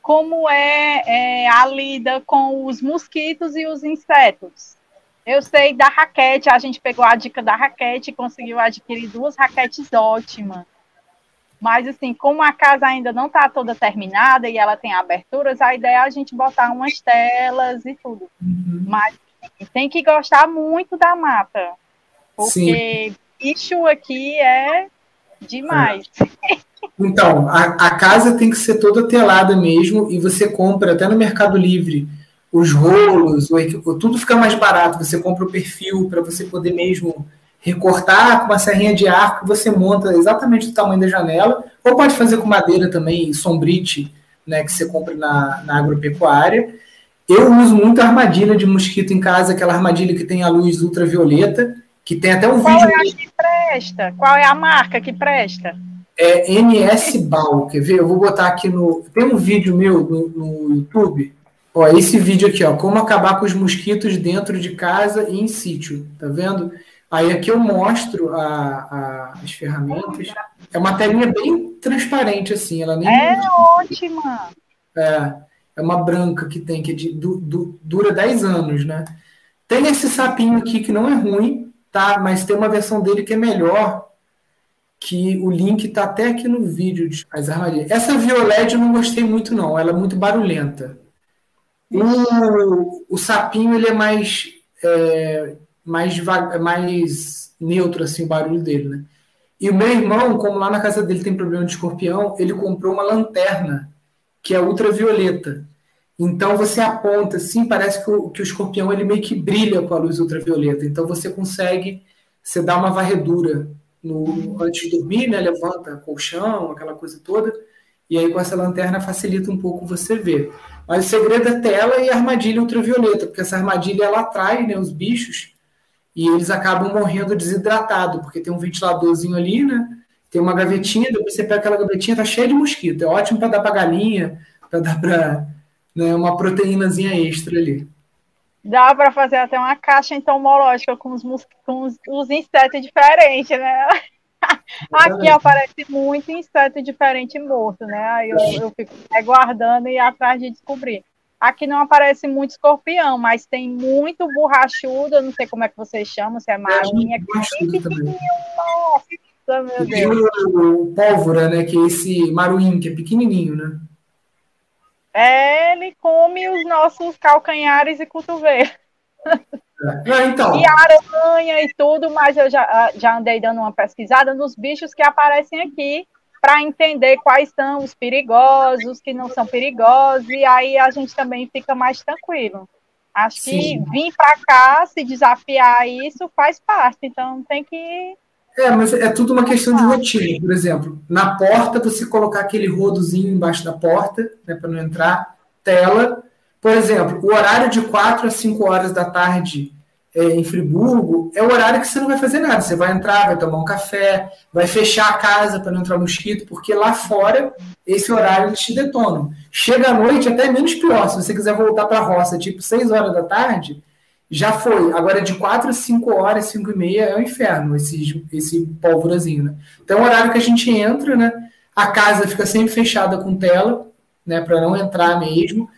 Como é, é a lida com os mosquitos e os insetos? Eu sei da raquete, a gente pegou a dica da raquete e conseguiu adquirir duas raquetes ótimas. Mas, assim, como a casa ainda não está toda terminada e ela tem aberturas, a ideia é a gente botar umas telas e tudo. Uhum. Mas tem que gostar muito da mata. Porque Sim. bicho aqui é demais. É. Então, a, a, casa tem que ser toda telada mesmo, e você compra até no Mercado Livre os rolos, o, tudo fica mais barato. Você compra o perfil para você poder mesmo recortar com uma serrinha de arco, você monta exatamente o tamanho da janela, ou pode fazer com madeira também, sombrite, né, que você compra na, na agropecuária. Eu uso muito a armadilha de mosquito em casa, aquela armadilha que tem a luz ultravioleta, que tem até um Qual vídeo. Qual é a que presta? Qual é a marca que presta? É NS Bal, quer ver? Eu vou botar aqui no. Tem um vídeo meu no, no YouTube. Ó, esse vídeo aqui, ó, como acabar com os mosquitos dentro de casa e em sítio, tá vendo? Aí aqui eu mostro a, a, as ferramentas. É uma telinha bem transparente, assim, ela nem. É ótima! É é uma branca que tem, que é de, du, du, dura 10 anos, né? Tem esse sapinho aqui que não é ruim, tá? Mas tem uma versão dele que é melhor, que o link tá até aqui no vídeo de as armadilhas. Essa Violete eu não gostei muito, não. Ela é muito barulhenta. O, o sapinho, ele é mais, é, mais, mais neutro, assim, o barulho dele, né? E o meu irmão, como lá na casa dele tem problema de escorpião, ele comprou uma lanterna que é ultravioleta. Então você aponta assim, parece que o, que o escorpião ele meio que brilha com a luz ultravioleta. Então você consegue, você dá uma varredura no, antes de dormir, né? Levanta colchão, aquela coisa toda. E aí com essa lanterna facilita um pouco você ver. Mas o segredo é tela e armadilha ultravioleta, porque essa armadilha ela atrai né, os bichos e eles acabam morrendo desidratados, porque tem um ventiladorzinho ali, né? tem uma gavetinha, depois você pega aquela gavetinha, tá cheia de mosquito. É ótimo para dar para galinha, para dar para né, uma proteínazinha extra ali. Dá para fazer até uma caixa entomológica com os, com os, os insetos diferentes, né? Aqui aparece muito inseto diferente morto, né? Aí eu, eu fico guardando e atrás de descobrir. Aqui não aparece muito escorpião, mas tem muito borrachudo, eu não sei como é que vocês chamam, se é marinha, que é pequenininho, nossa, meu Deus. O pólvora, né, que é esse maruim, que é pequenininho, né? É, ele come os nossos calcanhares e cotovelos. É, então. E aranha e tudo, mas eu já, ah, já andei dando uma pesquisada nos bichos que aparecem aqui para entender quais são os perigosos, os que não são perigosos, e aí a gente também fica mais tranquilo. Acho Sim. que vir para cá, se desafiar isso, faz parte, então tem que. É, mas é tudo uma questão de rotina. Por exemplo, na porta, você colocar aquele rodozinho embaixo da porta, né, para não entrar, tela. Por exemplo, o horário de 4 a 5 horas da tarde é, em Friburgo, é o horário que você não vai fazer nada. Você vai entrar, vai tomar um café, vai fechar a casa para não entrar mosquito, porque lá fora, esse horário eles te detonam. Chega à noite, até menos pior. Se você quiser voltar para a roça, tipo 6 horas da tarde, já foi. Agora, de 4 a 5 horas, 5 e meia, é o inferno, esse, esse pólvorazinho, né? Então, é o horário que a gente entra, né? A casa fica sempre fechada com tela, né? Para não entrar mesmo.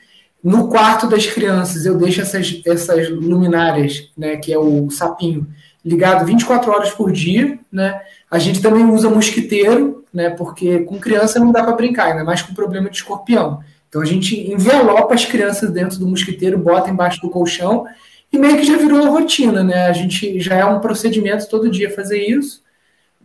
No quarto das crianças, eu deixo essas, essas luminárias, né, que é o sapinho, ligado 24 horas por dia. Né? A gente também usa mosquiteiro, né, porque com criança não dá para brincar, ainda mais com problema de escorpião. Então a gente envelopa as crianças dentro do mosquiteiro, bota embaixo do colchão e meio que já virou rotina, né? A gente já é um procedimento todo dia fazer isso.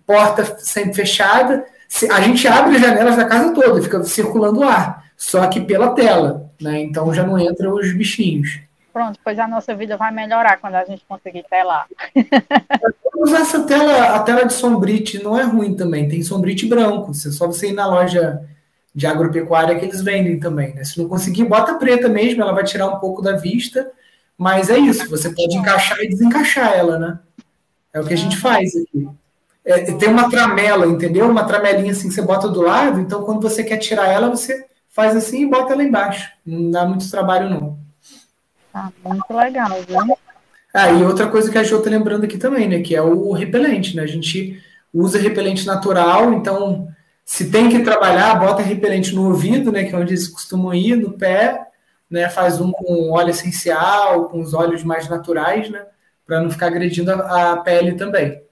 Porta sempre fechada. A gente abre as janelas da casa toda, fica circulando ar, só que pela tela né? Então já não entram os bichinhos. Pronto, pois a nossa vida vai melhorar quando a gente conseguir telar. Usar essa tela, a tela de sombrite não é ruim também, tem sombrite branco. É só você ir na loja de agropecuária que eles vendem também. Né? Se não conseguir, bota preta mesmo, ela vai tirar um pouco da vista, mas é isso, você pode encaixar e desencaixar ela, né? É o que a gente faz aqui. É, tem uma tramela, entendeu? Uma tramelinha assim que você bota do lado, então quando você quer tirar ela, você faz assim e bota lá embaixo. Não dá muito trabalho, não. Ah, muito legal, viu? Ah, e outra coisa que a Jo tá lembrando aqui também, né? Que é o repelente, né? A gente usa repelente natural, então se tem que trabalhar, bota repelente no ouvido, né? Que é onde eles costumam ir, no pé, né? Faz um com óleo essencial, com os óleos mais naturais, né? Para não ficar agredindo a, a pele também.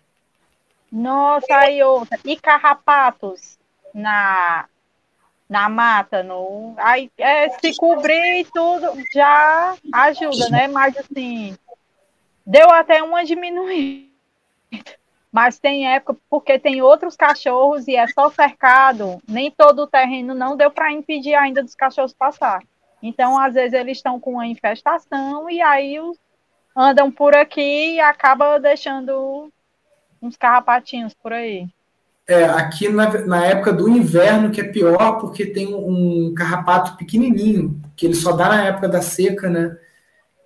Nossa, aí outra. E carrapatos na na mata, no, aí é, se cobrir e tudo já ajuda, né? Mas assim, deu até uma diminuída. Mas tem época, porque tem outros cachorros e é só cercado, nem todo o terreno não deu para impedir ainda dos cachorros passar. Então, às vezes, eles estão com uma infestação e aí os, andam por aqui e acaba deixando uns carrapatinhos por aí. É, aqui na, na, época do inverno, que é pior, porque tem um carrapato pequenininho, que ele só dá na época da seca, né?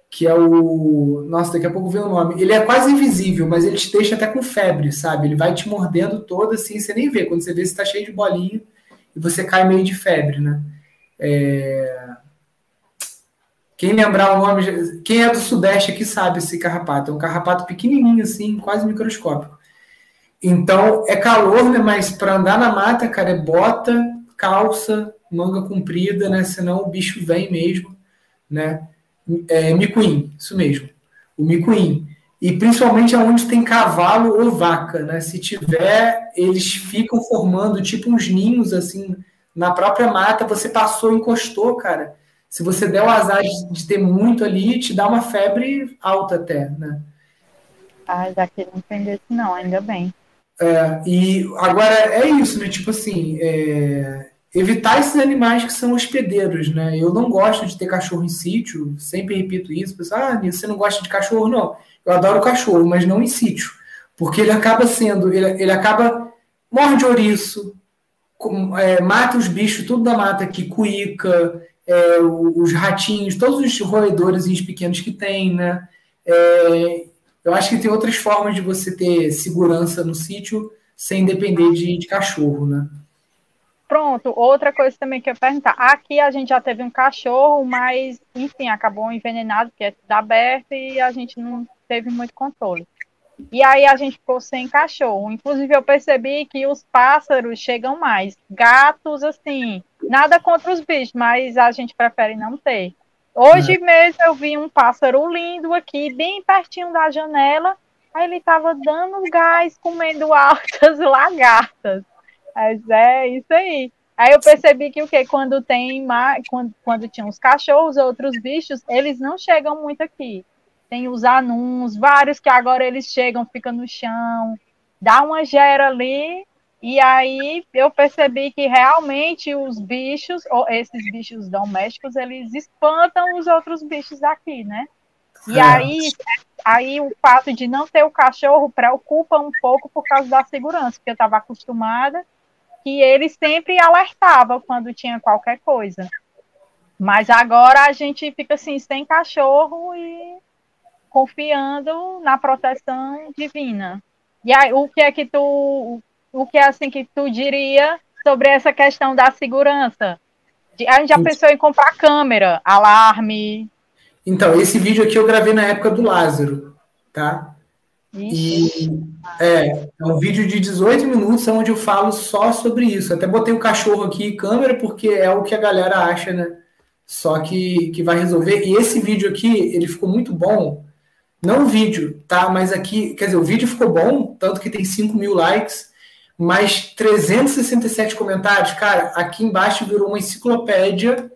Que é o. Nossa, daqui a pouco vem o nome. Ele é quase invisível, mas ele te deixa até com febre, sabe? Ele vai te mordendo todo assim, você nem vê. Quando você vê, você tá cheio de bolinha e você cai meio de febre, né? É... Quem lembrar o nome, quem é do Sudeste aqui sabe esse carrapato. É um carrapato pequenininho, assim, quase microscópico. Então é calor, né? Mas para andar na mata, cara, é bota, calça, manga comprida, né? Senão o bicho vem mesmo, né? É, micuim, isso mesmo. O micuim. E principalmente aonde tem cavalo ou vaca, né? Se tiver, eles ficam formando tipo uns ninhos assim na própria mata. Você passou, encostou, cara. Se você der o azar de ter muito ali, te dá uma febre alta até, né? Ah, daqui não tem não, ainda bem. É, e agora é isso, né? Tipo assim, é, evitar esses animais que são hospedeiros, né? Eu não gosto de ter cachorro em sítio, sempre repito isso. Pessoal, ah, você não gosta de cachorro? Não. Eu adoro cachorro, mas não em sítio. Porque ele acaba sendo, ele, ele acaba, morde ouriço, com, é, mata os bichos, tudo da mata aqui, cuíca, é, os ratinhos, todos os roedores pequenos que tem, né? É, eu acho que tem outras formas de você ter segurança no sítio sem depender de, de cachorro, né? Pronto, outra coisa também que eu ia perguntar. Aqui a gente já teve um cachorro, mas, enfim, acabou envenenado, porque é tudo aberto e a gente não teve muito controle. E aí a gente ficou sem cachorro. Inclusive, eu percebi que os pássaros chegam mais. Gatos, assim, nada contra os bichos, mas a gente prefere não ter. Hoje é. mesmo eu vi um pássaro lindo aqui, bem pertinho da janela. Aí ele estava dando gás, comendo altas lagartas. Mas é isso aí. Aí eu percebi que o que quando tem quando, quando tinha os cachorros, outros bichos, eles não chegam muito aqui. Tem os anuns, vários que agora eles chegam, ficam no chão, dá uma gera ali, e aí eu percebi que realmente os bichos, ou esses bichos domésticos, eles espantam os outros bichos aqui, né? E é. aí, aí o fato de não ter o cachorro preocupa um pouco por causa da segurança, porque eu estava acostumada que ele sempre alertava quando tinha qualquer coisa. Mas agora a gente fica assim, sem cachorro e confiando na proteção divina. E aí, o que é que tu, o que é assim que tu diria sobre essa questão da segurança? A gente já pensou em comprar câmera, alarme. Então, esse vídeo aqui eu gravei na época do Lázaro, tá? E é, é um vídeo de 18 minutos onde eu falo só sobre isso. Até botei o cachorro aqui em câmera, porque é o que a galera acha, né? Só que, que vai resolver. E esse vídeo aqui, ele ficou muito bom. Não o vídeo, tá? Mas aqui, quer dizer, o vídeo ficou bom, tanto que tem 5 mil likes, mas 367 comentários. Cara, aqui embaixo virou uma enciclopédia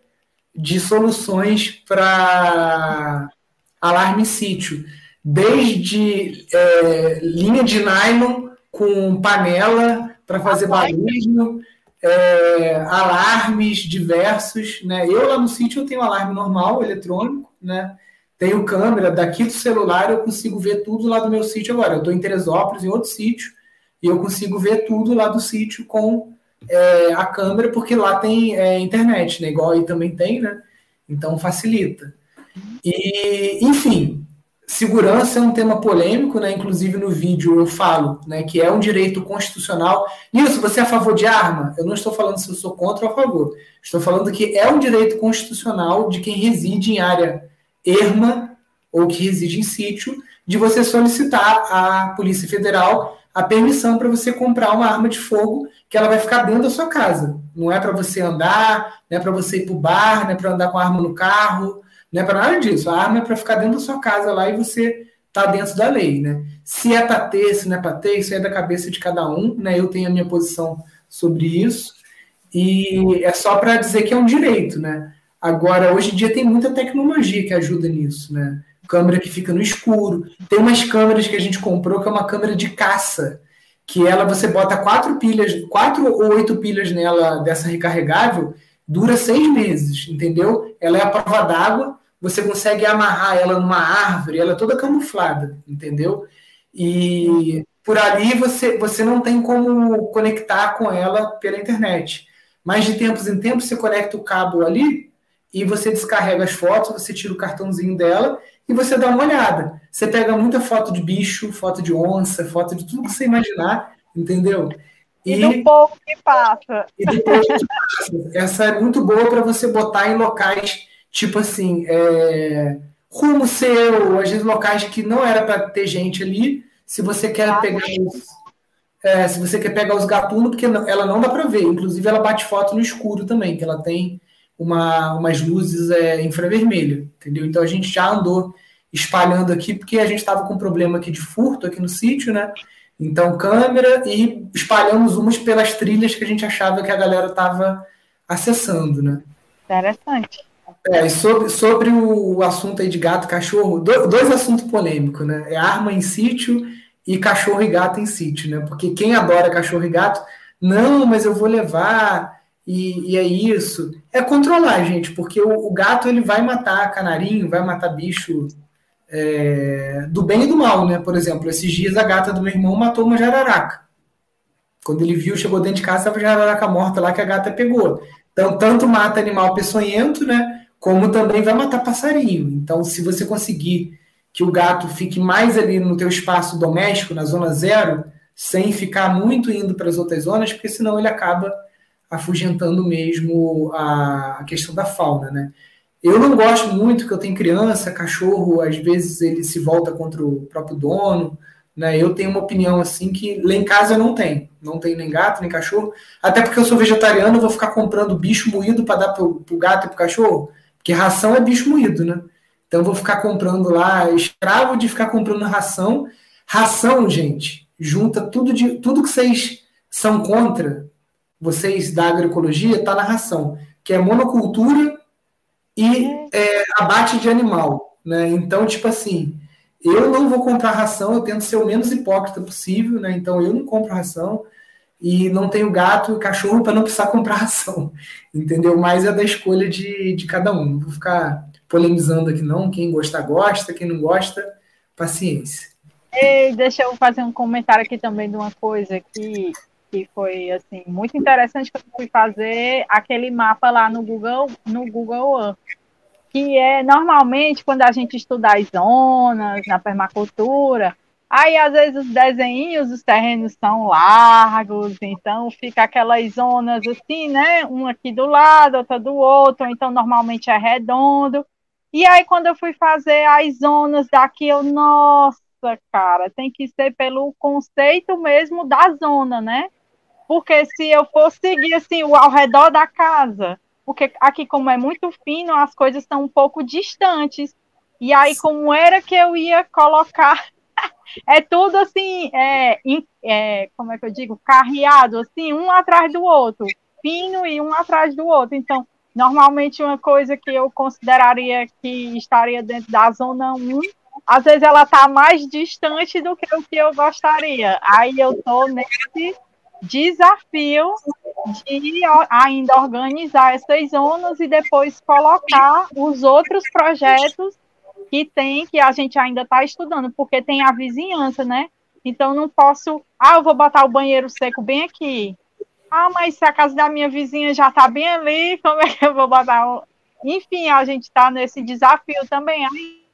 de soluções para alarme sítio desde é, linha de nylon com panela para fazer barulho, é, alarmes diversos. Né? Eu lá no sítio eu tenho alarme normal, eletrônico, né? tenho câmera, daqui do celular eu consigo ver tudo lá do meu sítio agora. Eu estou em Teresópolis, em outro sítio, e eu consigo ver tudo lá do sítio com é, a câmera, porque lá tem é, internet, né? igual aí também tem, né? então facilita. E, enfim, Segurança é um tema polêmico, né? Inclusive no vídeo eu falo, né, que é um direito constitucional. Nilson, você é a favor de arma? Eu não estou falando se eu sou contra ou a favor. Estou falando que é um direito constitucional de quem reside em área erma ou que reside em sítio, de você solicitar à Polícia Federal a permissão para você comprar uma arma de fogo que ela vai ficar dentro da sua casa. Não é para você andar, não é para você ir para o bar, não é para andar com a arma no carro, não é para nada disso. A arma é para ficar dentro da sua casa lá e você tá dentro da lei, né? Se é para ter, se não é para ter, isso é da cabeça de cada um, né? Eu tenho a minha posição sobre isso e é só para dizer que é um direito, né? Agora, hoje em dia tem muita tecnologia que ajuda nisso, né? Câmera que fica no escuro. Tem umas câmeras que a gente comprou que é uma câmera de caça, que ela você bota quatro pilhas, quatro ou oito pilhas nela dessa recarregável, dura seis meses, entendeu? Ela é a prova d'água você consegue amarrar ela numa árvore, ela é toda camuflada, entendeu? E por ali você, você não tem como conectar com ela pela internet. Mas de tempos em tempos você conecta o cabo ali e você descarrega as fotos, você tira o cartãozinho dela e você dá uma olhada. Você pega muita foto de bicho, foto de onça, foto de tudo que você imaginar, entendeu? E, e do pouco que passa. E do pouco que passa. Essa é muito boa para você botar em locais tipo assim, é, rumo seu, às vezes locais que não era para ter gente ali, se você quer ah, pegar os, é, se você quer pegar os gatunos, porque ela não dá para ver, inclusive ela bate foto no escuro também, que ela tem uma, umas luzes é, infravermelho, entendeu? Então a gente já andou espalhando aqui, porque a gente estava com um problema aqui de furto aqui no sítio, né? Então, câmera e espalhamos umas pelas trilhas que a gente achava que a galera estava acessando, né? Interessante. É, sobre, sobre o assunto aí de gato e cachorro, dois assuntos polêmicos, né? É arma em sítio e cachorro e gato em sítio, né? Porque quem adora cachorro e gato, não, mas eu vou levar, e, e é isso. É controlar, gente, porque o, o, gato ele vai matar canarinho, vai matar bicho é, do bem e do mal, né? Por exemplo, esses dias a gata do meu irmão matou uma jararaca. Quando ele viu, chegou dentro de casa, a jararaca morta lá que a gata pegou. Então, tanto mata animal peçonhento, né? como também vai matar passarinho. Então, se você conseguir que o gato fique mais ali no teu espaço doméstico, na zona zero, sem ficar muito indo para as outras zonas, porque senão ele acaba afugentando mesmo a, a questão da fauna, né? Eu não gosto muito que eu tenho criança, cachorro, às vezes ele se volta contra o próprio dono, né? Eu tenho uma opinião assim que lá em casa não tem, não tem nem gato nem cachorro, até porque eu sou vegetariano, eu vou ficar comprando bicho moído para dar pro, pro gato e pro cachorro, porque ração é bicho moído, né? Então eu vou ficar comprando lá, escravo de ficar comprando ração. Ração, gente, junta tudo de tudo que vocês são contra, vocês da agroecologia, está na ração, que é monocultura e é, abate de animal. Né? Então, tipo assim, eu não vou comprar ração, eu tento ser o menos hipócrita possível, né? Então eu não compro ração e não tenho gato e cachorro para não precisar comprar ração, entendeu? Mas é da escolha de, de cada um. Não vou ficar polemizando aqui não, quem gostar gosta, quem não gosta, paciência. Ei, deixa eu fazer um comentário aqui também de uma coisa que, que foi assim muito interessante que eu fui fazer aquele mapa lá no Google, no Google Earth que é normalmente quando a gente estuda as zonas na permacultura, aí às vezes os desenhos os terrenos são largos, então fica aquelas zonas assim, né? Um aqui do lado, outra do outro, então normalmente é redondo. E aí quando eu fui fazer as zonas daqui, eu, nossa, cara, tem que ser pelo conceito mesmo da zona, né? Porque se eu for seguir assim, o ao redor da casa, porque aqui, como é muito fino, as coisas estão um pouco distantes. E aí, como era que eu ia colocar? é tudo assim, é, é, como é que eu digo? Carreado, assim, um atrás do outro, fino e um atrás do outro. Então, normalmente, uma coisa que eu consideraria que estaria dentro da zona 1, às vezes ela está mais distante do que o que eu gostaria. Aí eu estou nesse desafio de ainda organizar essas zonas e depois colocar os outros projetos que tem, que a gente ainda está estudando, porque tem a vizinhança, né? Então não posso, ah, eu vou botar o banheiro seco bem aqui. Ah, mas se a casa da minha vizinha já está bem ali, como é que eu vou botar? O... Enfim, a gente está nesse desafio também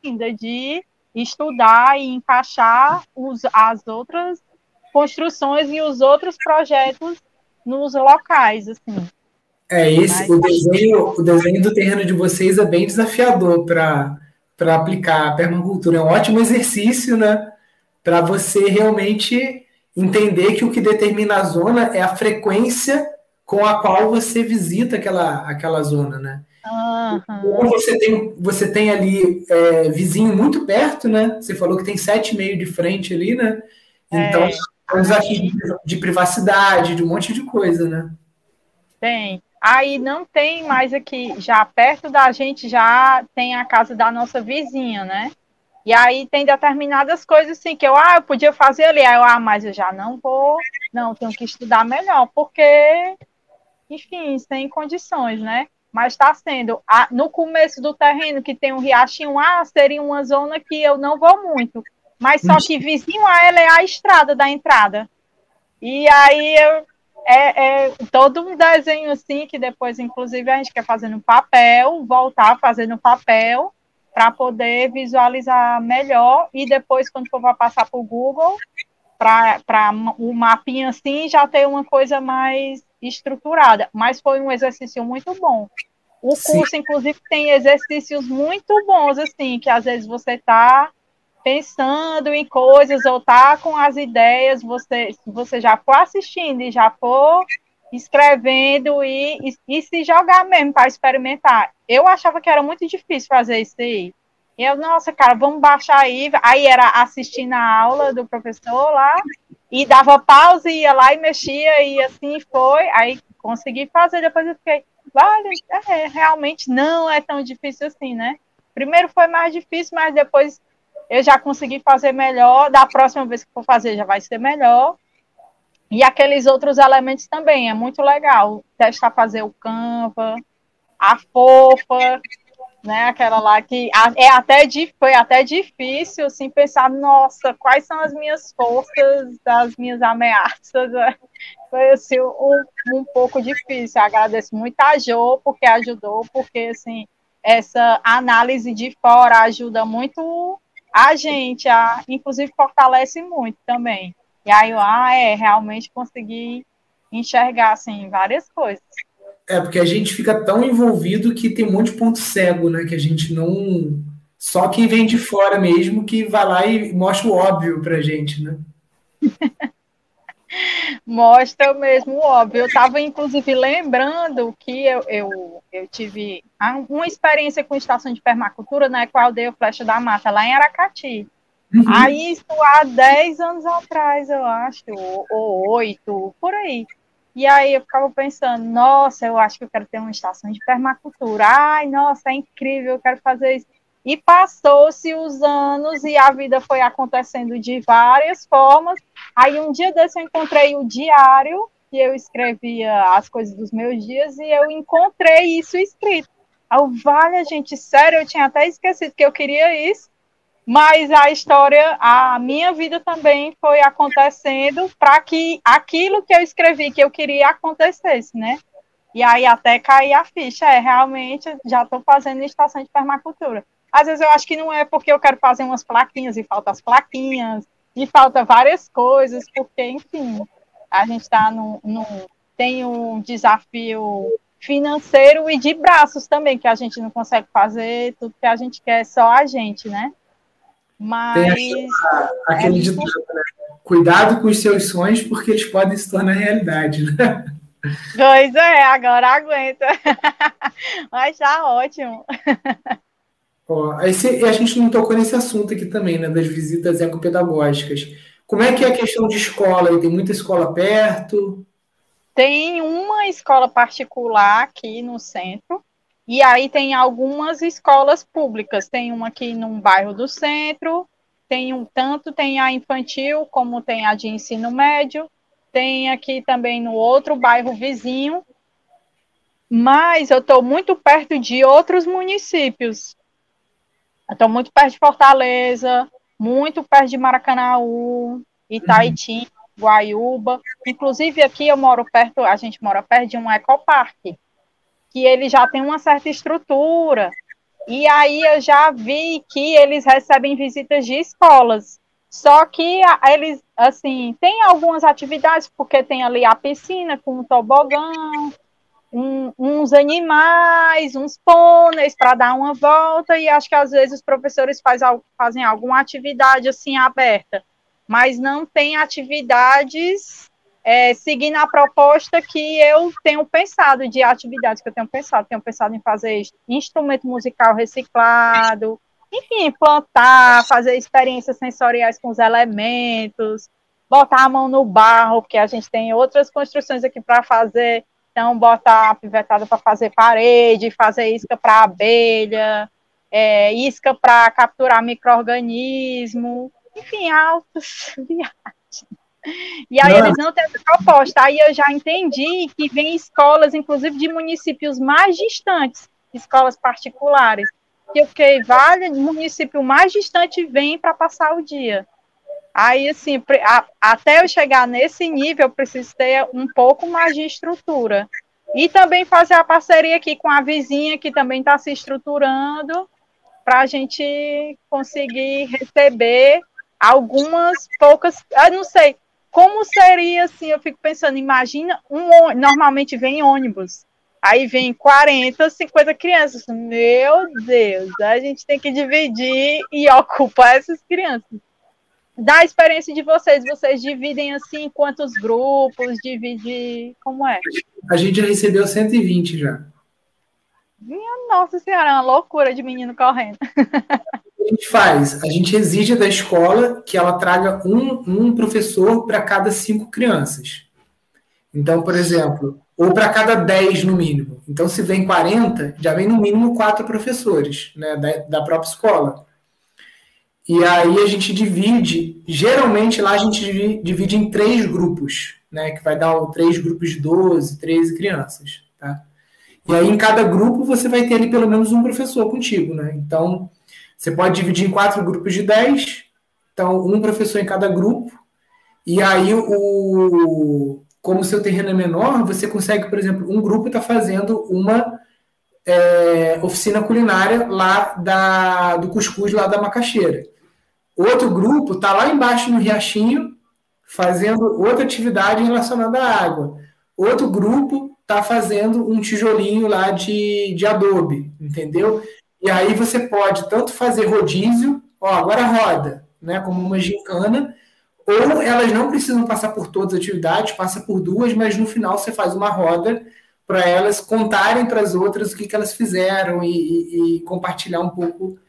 ainda de estudar e encaixar os, as outras construções e os outros projetos nos locais, assim. É, esse, Mas, o, desenho, o desenho do terreno de vocês é bem desafiador para aplicar a permacultura. É um ótimo exercício, né? Para você realmente entender que o que determina a zona é a frequência com a qual você visita aquela, aquela zona, né? Uhum. Você tem, você tem ali é, vizinho muito perto, né? Você falou que tem sete meio de frente ali, né? Então, é um desafio de privacidade, de um monte de coisa, né? Tem. Aí não tem mais aqui, já perto da gente já tem a casa da nossa vizinha, né? E aí tem determinadas coisas assim que eu, ah, eu podia fazer ali, aí eu, ah, mas eu já não vou, não, tenho que estudar melhor, porque, enfim, sem condições, né? Mas está sendo, no começo do terreno que tem um riachinho, ah, seria uma zona que eu não vou muito, mas só que vizinho a ela é a estrada da entrada. E aí eu, é, é, todo um desenho assim, que depois, inclusive, a gente quer fazer no papel, voltar a fazer no papel, para poder visualizar melhor. E depois, quando for passar para o Google, para o mapinha assim, já ter uma coisa mais estruturada. Mas foi um exercício muito bom. O curso, Sim. inclusive, tem exercícios muito bons, assim, que às vezes você está pensando em coisas ou tá com as ideias, você, você já for assistindo e já for escrevendo e, e, e se jogar mesmo para experimentar. Eu achava que era muito difícil fazer isso aí. E eu, nossa, cara, vamos baixar aí. Aí era assistir na aula do professor lá, e dava pausa, ia lá e mexia, e assim foi. Aí consegui fazer, depois eu fiquei, vale, é, realmente não é tão difícil assim, né? Primeiro foi mais difícil, mas depois eu já consegui fazer melhor, da próxima vez que for fazer já vai ser melhor. E aqueles outros elementos também, é muito legal. Testar fazer o Canva, a fofa, né? Aquela lá que é até foi até difícil assim pensar, nossa, quais são as minhas forças, das minhas ameaças. Foi assim, um, um pouco difícil. agradeço muito a Jo porque ajudou, porque assim, essa análise de fora ajuda muito a gente, a, inclusive, fortalece muito também. E aí eu, ah, é, realmente consegui enxergar, assim, várias coisas. É, porque a gente fica tão envolvido que tem um monte de ponto cego, né? Que a gente não. Só quem vem de fora mesmo que vai lá e mostra o óbvio pra gente, né? Mostra mesmo óbvio. Eu estava, inclusive, lembrando que eu, eu, eu, tive uma experiência com estação de permacultura na né, qual dei o Flecha da Mata, lá em Aracati. Uhum. Aí, isso há 10 anos atrás, eu acho, ou 8, por aí. E aí eu ficava pensando, nossa, eu acho que eu quero ter uma estação de permacultura. Ai, nossa, é incrível, eu quero fazer isso. E passou-se os anos e a vida foi acontecendo de várias formas. Aí um dia desse eu encontrei o diário que eu escrevia as coisas dos meus dias e eu encontrei isso escrito. Aí, vale, gente, sério, eu tinha até esquecido que eu queria isso. Mas a história, a minha vida também foi acontecendo para que aquilo que eu escrevi que eu queria acontecesse, né? E aí até cair a ficha, é realmente já estou fazendo estação de permacultura. Às vezes eu acho que não é porque eu quero fazer umas plaquinhas e falta as plaquinhas, e falta várias coisas, porque, enfim, a gente está no, no, tem um desafio financeiro e de braços também, que a gente não consegue fazer tudo que a gente quer, só a gente, né? Mas. Tem aquele é ditado, né? Cuidado com os seus sonhos, porque eles podem se tornar realidade, né? Pois é, agora aguenta. Mas tá ótimo. Ó, cê, a gente não tocou nesse assunto aqui também, né, das visitas ecopedagógicas. Como é que é a questão de escola? Tem muita escola perto? Tem uma escola particular aqui no centro, e aí tem algumas escolas públicas. Tem uma aqui num bairro do centro, tem um tanto tem a infantil como tem a de ensino médio, tem aqui também no outro bairro vizinho, mas eu estou muito perto de outros municípios. Estou muito perto de Fortaleza, muito perto de Maracanaú, Itaitim, uhum. Guaiúba. Inclusive aqui eu moro perto, a gente mora perto de um ecoparque, que ele já tem uma certa estrutura. E aí eu já vi que eles recebem visitas de escolas. Só que eles, assim, tem algumas atividades, porque tem ali a piscina com um tobogã, um, uns animais, uns pôneis para dar uma volta, e acho que às vezes os professores faz, fazem alguma atividade assim aberta, mas não tem atividades é, seguindo a proposta que eu tenho pensado, de atividades que eu tenho pensado. Tenho pensado em fazer instrumento musical reciclado, enfim, plantar, fazer experiências sensoriais com os elementos, botar a mão no barro, porque a gente tem outras construções aqui para fazer então, bota a pivetada para fazer parede, fazer isca para abelha, é, isca para capturar microorganismo, enfim, altos viagens. E aí eles não têm essa proposta. Aí eu já entendi que vem escolas, inclusive de municípios mais distantes, escolas particulares. Que eu fiquei, vale, município mais distante vem para passar o dia. Aí, assim, a, até eu chegar nesse nível, eu preciso ter um pouco mais de estrutura. E também fazer a parceria aqui com a vizinha, que também está se estruturando, para a gente conseguir receber algumas poucas. Eu não sei como seria assim. Eu fico pensando, imagina, um, normalmente vem ônibus. Aí vem 40, 50 crianças. Meu Deus, a gente tem que dividir e ocupar essas crianças da experiência de vocês, vocês dividem assim quantos grupos, divide, como é? A gente já recebeu 120 já. Minha nossa senhora, é uma loucura de menino correndo. a gente faz? A gente exige da escola que ela traga um, um professor para cada cinco crianças. Então, por exemplo, ou para cada 10 no mínimo. Então, se vem 40, já vem no mínimo quatro professores né, da, da própria escola. E aí a gente divide, geralmente lá a gente divide em três grupos, né? Que vai dar três grupos de 12, 13 crianças, tá? E aí em cada grupo você vai ter ali pelo menos um professor contigo, né? Então, você pode dividir em quatro grupos de 10, então um professor em cada grupo, e aí o como o seu terreno é menor, você consegue, por exemplo, um grupo está fazendo uma é, oficina culinária lá da, do cuscuz lá da macaxeira. Outro grupo está lá embaixo no riachinho fazendo outra atividade relacionada à água. Outro grupo está fazendo um tijolinho lá de, de adobe, entendeu? E aí você pode tanto fazer rodízio, ó, agora roda, né, como uma gincana, ou elas não precisam passar por todas as atividades, passa por duas, mas no final você faz uma roda para elas contarem para as outras o que, que elas fizeram e, e, e, compartilhar um pouco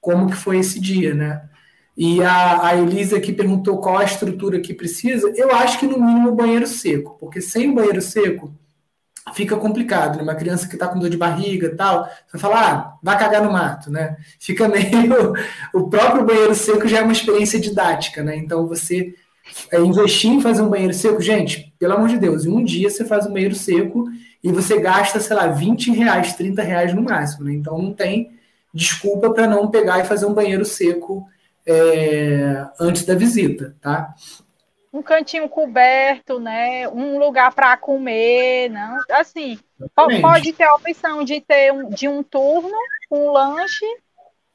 como que foi esse dia, né? E a, a Elisa que perguntou qual a estrutura que precisa, eu acho que no mínimo banheiro seco, porque sem banheiro seco fica complicado, né? Uma criança que está com dor de barriga e tal, você fala, ah, vai cagar no mato, né? Fica meio. O próprio banheiro seco já é uma experiência didática, né? Então você é, investir em fazer um banheiro seco, gente, pelo amor de Deus, em um dia você faz um banheiro seco e você gasta, sei lá, 20 reais, 30 reais no máximo, né? Então não tem desculpa para não pegar e fazer um banheiro seco é, antes da visita, tá? Um cantinho coberto, né? Um lugar para comer, não? Assim, Exatamente. pode ter a opção de ter um, de um turno, um lanche.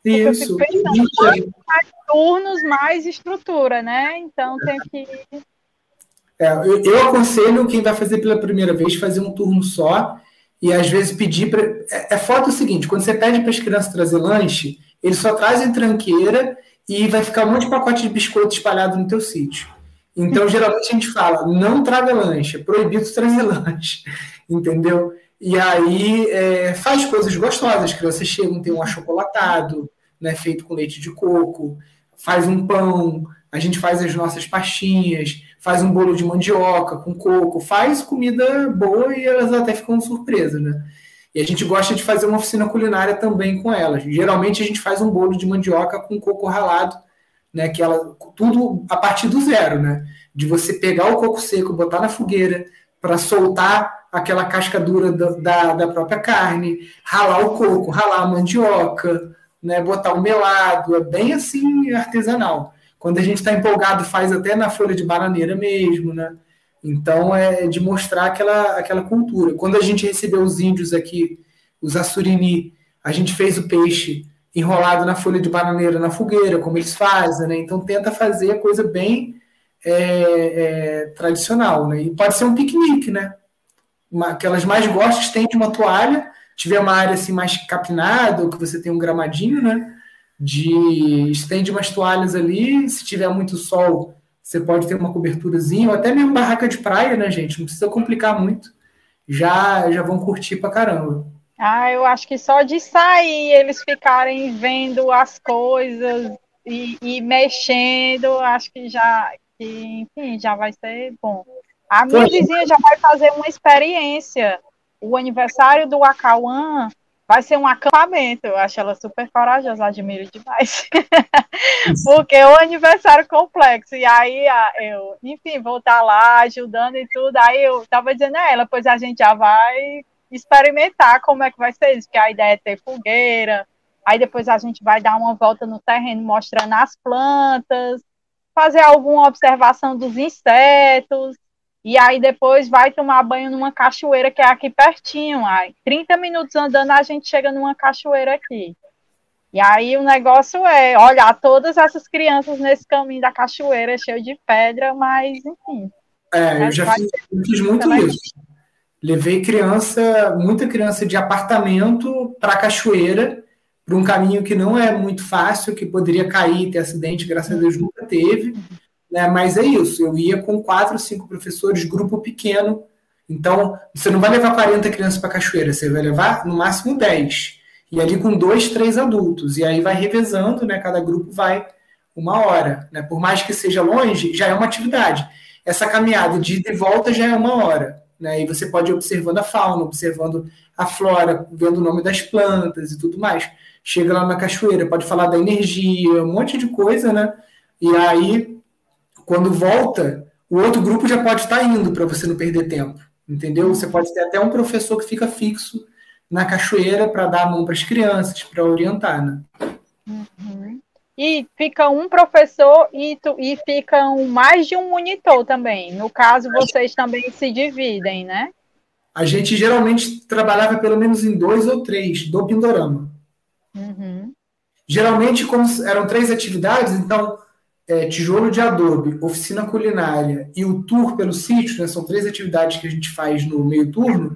Isso. Pensando, mais turnos, mais estrutura, né? Então tem que é, eu, eu, aconselho quem vai fazer pela primeira vez fazer um turno só e às vezes pedir para. É, é foda o seguinte: quando você pede para as crianças trazer lanche, eles só trazem tranqueira e vai ficar um monte de pacote de biscoito espalhado no teu sítio. Então, geralmente a gente fala, não traga lanche, é proibido trazer lanche, entendeu? E aí é, faz coisas gostosas, as crianças chegam, tem um achocolatado, né, feito com leite de coco, faz um pão, a gente faz as nossas pastinhas, faz um bolo de mandioca com coco, faz comida boa e elas até ficam surpresas, né? E a gente gosta de fazer uma oficina culinária também com elas. Geralmente a gente faz um bolo de mandioca com coco ralado, né? Que ela tudo a partir do zero, né? De você pegar o coco seco, botar na fogueira para soltar aquela casca dura da, da, da, própria carne, ralar o coco, ralar a mandioca, né? Botar o melado, é bem assim artesanal. Quando a gente está empolgado, faz até na folha de bananeira mesmo, né? Então, é de mostrar aquela, aquela cultura. Quando a gente recebeu os índios aqui, os assurini, a gente fez o peixe enrolado na folha de bananeira na fogueira, como eles fazem, né? Então, tenta fazer a coisa bem é, é, tradicional, né? E pode ser um piquenique, né? Uma, que elas mais gostam, estende uma toalha, tiver uma área assim mais capinada, ou que você tem um gramadinho, né? De estende umas toalhas ali, se tiver muito sol, você pode ter uma coberturazinha, ou até mesmo barraca de praia, né, gente? Não precisa complicar muito. Já, já vão curtir pra caramba. Ah, eu acho que só de sair, eles ficarem vendo as coisas e, e mexendo, acho que já, que, enfim, já vai ser bom. A minha vizinha já vai fazer uma experiência. O aniversário do Acauã vai ser um acampamento. Eu acho ela super corajosa, admiro demais. Porque é um aniversário complexo. E aí eu, enfim, vou estar lá ajudando e tudo. Aí eu tava dizendo a ela, pois a gente já vai experimentar como é que vai ser isso, porque a ideia é ter fogueira. Aí depois a gente vai dar uma volta no terreno mostrando as plantas, fazer alguma observação dos insetos, e aí depois vai tomar banho numa cachoeira que é aqui pertinho. Aí 30 minutos andando a gente chega numa cachoeira aqui. E aí o negócio é olhar todas essas crianças nesse caminho da cachoeira cheio de pedra, mas enfim. É, eu já fiz, eu fiz muito isso. Levei criança, muita criança de apartamento para a cachoeira, para um caminho que não é muito fácil, que poderia cair, ter acidente, graças a Deus nunca teve. Né? Mas é isso, eu ia com quatro, cinco professores, grupo pequeno. Então, você não vai levar 40 crianças para cachoeira, você vai levar no máximo 10. E ali com dois, três adultos. E aí vai revezando, né? Cada grupo vai uma hora. Né? Por mais que seja longe, já é uma atividade. Essa caminhada de ida e volta já é uma hora. Né? E você pode ir observando a fauna, observando a flora, vendo o nome das plantas e tudo mais. Chega lá na cachoeira, pode falar da energia, um monte de coisa, né? E aí quando volta, o outro grupo já pode estar indo para você não perder tempo, entendeu? Você pode ter até um professor que fica fixo na cachoeira para dar a mão para as crianças, para orientar, né? Uhum. E fica um professor e, tu, e fica um, mais de um monitor também. No caso, vocês também se dividem, né? A gente geralmente trabalhava pelo menos em dois ou três do Pindorama. Uhum. Geralmente, como eram três atividades, então é, tijolo de adobe, oficina culinária e o tour pelo sítio, né, são três atividades que a gente faz no meio turno,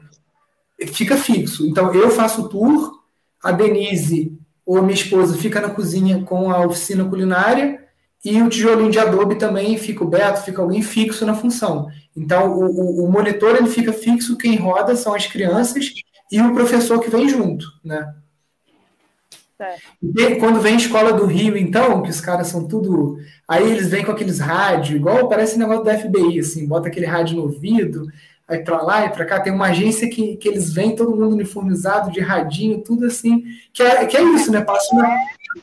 fica fixo. Então, eu faço o tour, a Denise ou minha esposa fica na cozinha com a oficina culinária e o tijolinho de adobe também fica o Beto, fica alguém fixo na função. Então, o, o, o monitor ele fica fixo, quem roda são as crianças e o professor que vem junto, né? E quando vem escola do Rio, então, que os caras são tudo. Aí eles vêm com aqueles rádios, igual parece negócio da FBI, assim, bota aquele rádio no ouvido, aí para lá e para cá. Tem uma agência que, que eles vêm, todo mundo uniformizado, de radinho, tudo assim. Que é, que é isso, né? Passa uma,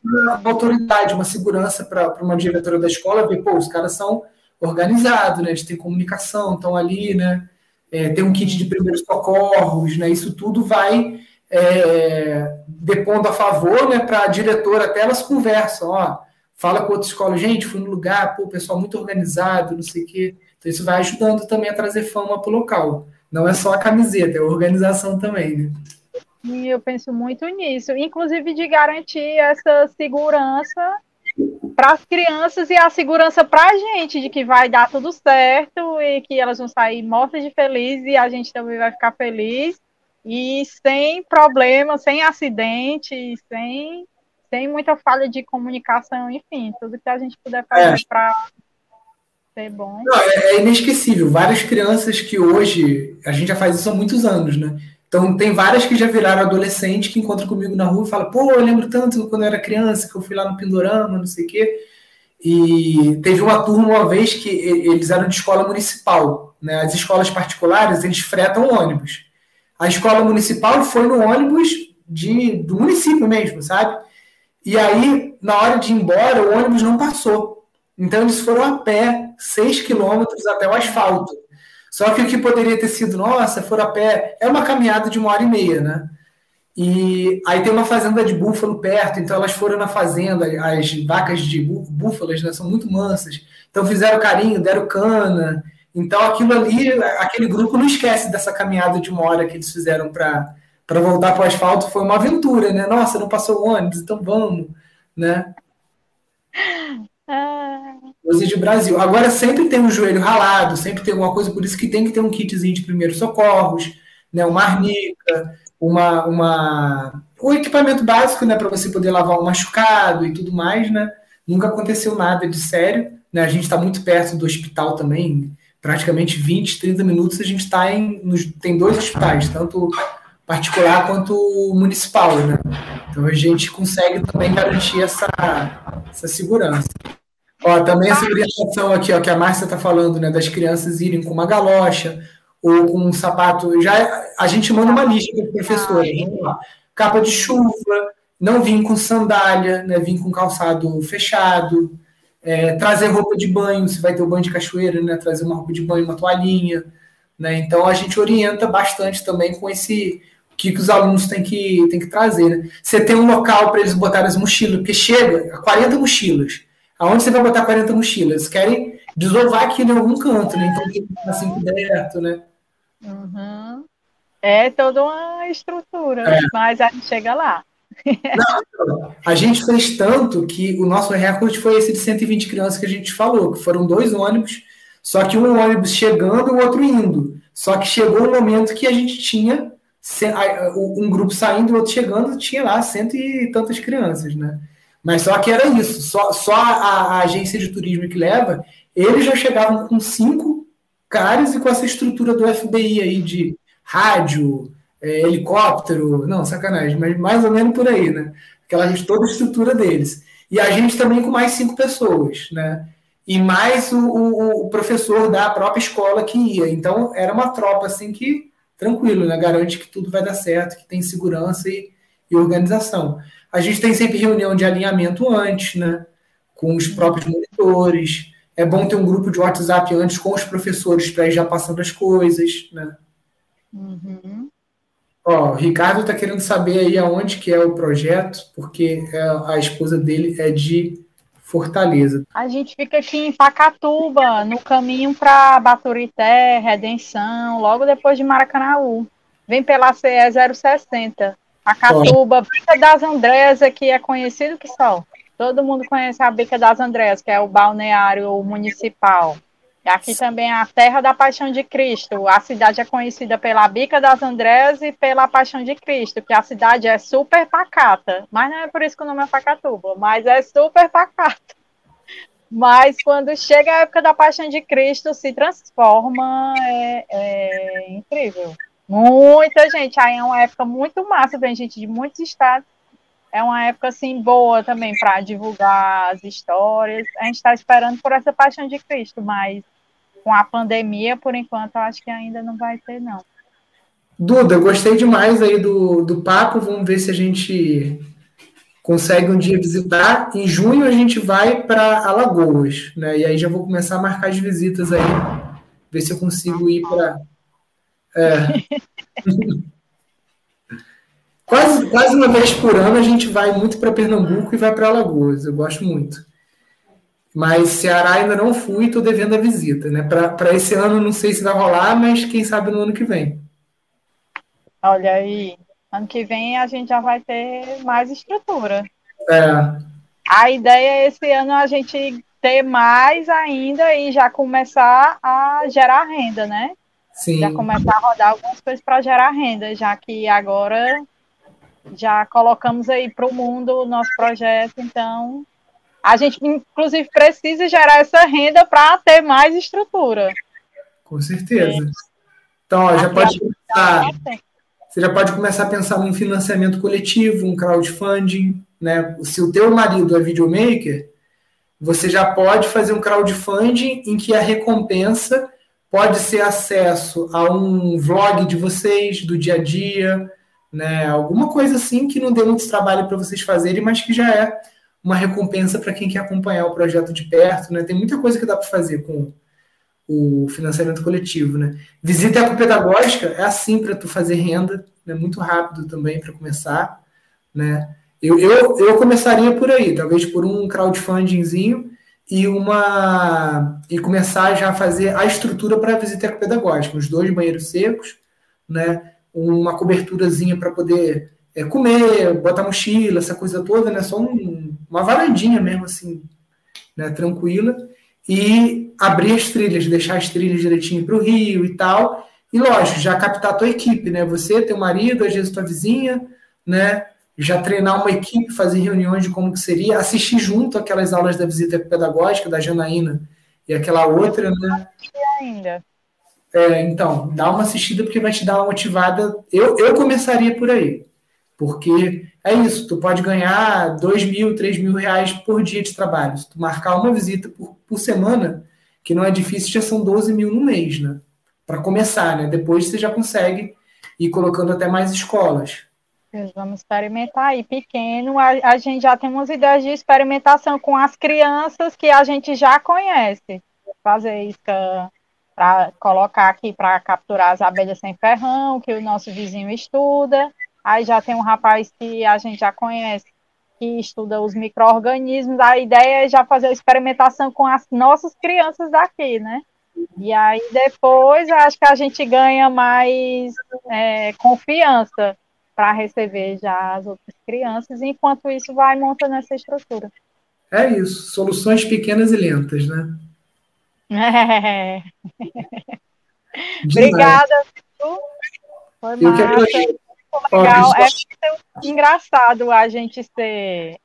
uma autoridade, uma segurança para uma diretora da escola ver, pô, os caras são organizados, né? Eles têm comunicação, estão ali, né? É, tem um kit de primeiros socorros, né? Isso tudo vai é, depondo a favor, né, para a diretora, até elas conversam, ó, fala com outra escola, gente, fui no lugar, pô, pessoal muito organizado, não sei o quê. Então isso vai ajudando também a trazer fama para o local. Não é só a camiseta, é a organização também, né? E eu penso muito nisso, inclusive de garantir essa segurança para as crianças e a segurança para a gente de que vai dar tudo certo e que elas vão sair mortas de feliz e a gente também vai ficar feliz e sem problema, sem acidente, sem, sem muita falha de comunicação, enfim, tudo que a gente puder fazer é. para ser bom. Não, é, é, inesquecível. Várias crianças que hoje, a gente já faz isso há muitos anos, né? Então, tem várias que já viraram adolescente que encontram comigo na rua e falam: pô, eu lembro tanto quando eu era criança que eu fui lá no Pindorama, não sei o quê. E teve uma turma uma vez que eles eram de escola municipal. Né? As escolas particulares, eles fretam ônibus a escola municipal foi no ônibus de, do município mesmo, sabe? E aí, na hora de ir embora, o ônibus não passou. Então, eles foram a pé, seis quilômetros até o asfalto. Só que o que poderia ter sido, nossa, foram a pé, é uma caminhada de uma hora e meia, né? E aí tem uma fazenda de búfalo perto, então elas foram na fazenda, as vacas de búfalas né, são muito mansas. Então fizeram carinho, deram cana, então, aquilo ali, aquele grupo não esquece dessa caminhada de uma hora que eles fizeram para voltar para o asfalto. Foi uma aventura, né? Nossa, não passou o ônibus, então vamos, né? Coisa de Brasil. Agora, sempre tem um joelho ralado, sempre tem alguma coisa, por isso que tem que ter um kitzinho de primeiros socorros, né? uma arnica, uma, uma... o equipamento básico, né? Para você poder lavar um machucado e tudo mais, né? Nunca aconteceu nada de sério. Né? A gente está muito perto do hospital também, praticamente 20, 30 minutos a gente está em. Nos, tem dois hospitais, tanto particular quanto municipal, né? Então a gente consegue também garantir essa, essa segurança. Ó, também essa orientação aqui, ó, que a Márcia está falando, né, das crianças irem com uma galocha ou com um sapato. Já a gente manda uma lista para o professor. Capa de chuva, não vir com sandália, né, vir com calçado fechado, é, trazer roupa de banho, se vai ter o banho de cachoeira, né? Trazer uma roupa de banho, uma toalhinha, né? Então a gente orienta bastante também com esse o que, que os alunos têm que, têm que trazer, né? Você tem um local para eles botarem as mochilas, porque chega a 40 mochilas. Aonde você vai botar 40 mochilas? Querem desovar aquilo em algum canto, né? Então tem que ficar assim coberto, né? Uhum. É toda uma estrutura, é. mas a gente chega lá. A gente fez tanto que o nosso recorde foi esse de 120 crianças que a gente falou, que foram dois ônibus, só que um ônibus chegando e o outro indo. Só que chegou um momento que a gente tinha um grupo saindo o outro chegando, tinha lá cento e tantas crianças, né? Mas só que era isso, só, só a, a agência de turismo que leva, eles já chegavam com cinco caras e com essa estrutura do FBI aí de rádio, é, helicóptero, não, sacanagem, mas mais ou menos por aí, né? Aquela toda a estrutura deles. E a gente também com mais cinco pessoas, né? E mais o, o, o, professor da própria escola que ia. Então era uma tropa assim que tranquilo, né? Garante que tudo vai dar certo, que tem segurança e, e organização. A gente tem sempre reunião de alinhamento antes, né? Com os próprios monitores. É bom ter um grupo de WhatsApp antes com os professores para ir já passando as coisas, né? Uhum. Ó, o Ricardo está querendo saber aí aonde que é o projeto, porque é, a esposa dele é de Fortaleza. A gente fica aqui em Pacatuba, no caminho para Baturité, Redenção, logo depois de Maracanaú. Vem pela CE 060. Pacatuba, Vista das Andréas, que é conhecido que só. Todo mundo conhece a Bica das Andréas, que é o balneário municipal. Aqui também é a Terra da Paixão de Cristo. A cidade é conhecida pela Bica das Andréas e pela Paixão de Cristo, que a cidade é super pacata. Mas não é por isso que o nome é Pacatuba, mas é super pacata. Mas quando chega a época da Paixão de Cristo, se transforma, é, é incrível. Muita gente, aí é uma época muito massa, vem gente de muitos estados. É uma época assim boa também para divulgar as histórias. A gente está esperando por essa Paixão de Cristo, mas com a pandemia, por enquanto, eu acho que ainda não vai ter, não. Duda, gostei demais aí do, do papo. Vamos ver se a gente consegue um dia visitar. Em junho a gente vai para Alagoas, né? E aí já vou começar a marcar as visitas aí, ver se eu consigo ir para. É. quase, quase uma vez por ano a gente vai muito para Pernambuco e vai para Alagoas. Eu gosto muito. Mas Ceará ainda não fui, estou devendo a visita, né? Para esse ano não sei se vai rolar, mas quem sabe no ano que vem. Olha aí, Ano que vem a gente já vai ter mais estrutura. É. A ideia é esse ano a gente ter mais ainda e já começar a gerar renda, né? Sim. Já começar a rodar algumas coisas para gerar renda, já que agora já colocamos aí para o mundo o nosso projeto, então a gente inclusive precisa gerar essa renda para ter mais estrutura. Com certeza. É. Então, ó, já pode começar você já pode começar a pensar num financiamento coletivo, um crowdfunding, né? Se o teu marido é videomaker, você já pode fazer um crowdfunding em que a recompensa pode ser acesso a um vlog de vocês, do dia a dia, né? Alguma coisa assim que não dê muito trabalho para vocês fazerem, mas que já é uma recompensa para quem quer acompanhar o projeto de perto, né? Tem muita coisa que dá para fazer com o financiamento coletivo, né? Visita ecopedagógica é assim para tu fazer renda, né? Muito rápido também para começar, né? Eu, eu, eu começaria por aí, talvez por um crowdfundingzinho e uma e começar já a fazer a estrutura para a visita ecopedagógica, os dois banheiros secos, né? Uma coberturazinha para poder é, comer, botar mochila, essa coisa toda, né? Só um, uma varandinha mesmo assim, né? Tranquila e abrir as trilhas, deixar as trilhas direitinho para o rio e tal. E lógico, já captar a tua equipe, né? Você, teu marido, às vezes tua vizinha, né? Já treinar uma equipe, fazer reuniões de como que seria, assistir junto aquelas aulas da visita pedagógica da Janaína e aquela outra, né? Ainda. É, então, dá uma assistida porque vai te dar uma motivada. Eu, eu começaria por aí. Porque é isso, tu pode ganhar dois mil, três mil reais por dia de trabalho. Se tu marcar uma visita por, por semana, que não é difícil, já são 12 mil no mês, né? Para começar, né? Depois você já consegue ir colocando até mais escolas. Vamos experimentar aí, pequeno. A, a gente já tem umas ideias de experimentação com as crianças que a gente já conhece. Fazer isca para colocar aqui para capturar as abelhas sem ferrão, que o nosso vizinho estuda. Aí já tem um rapaz que a gente já conhece, que estuda os micro-organismos. A ideia é já fazer a experimentação com as nossas crianças daqui, né? E aí depois acho que a gente ganha mais é, confiança para receber já as outras crianças, enquanto isso vai montando essa estrutura. É isso, soluções pequenas e lentas, né? É. Obrigada, Foi Eu massa legal. É muito engraçado a gente ser.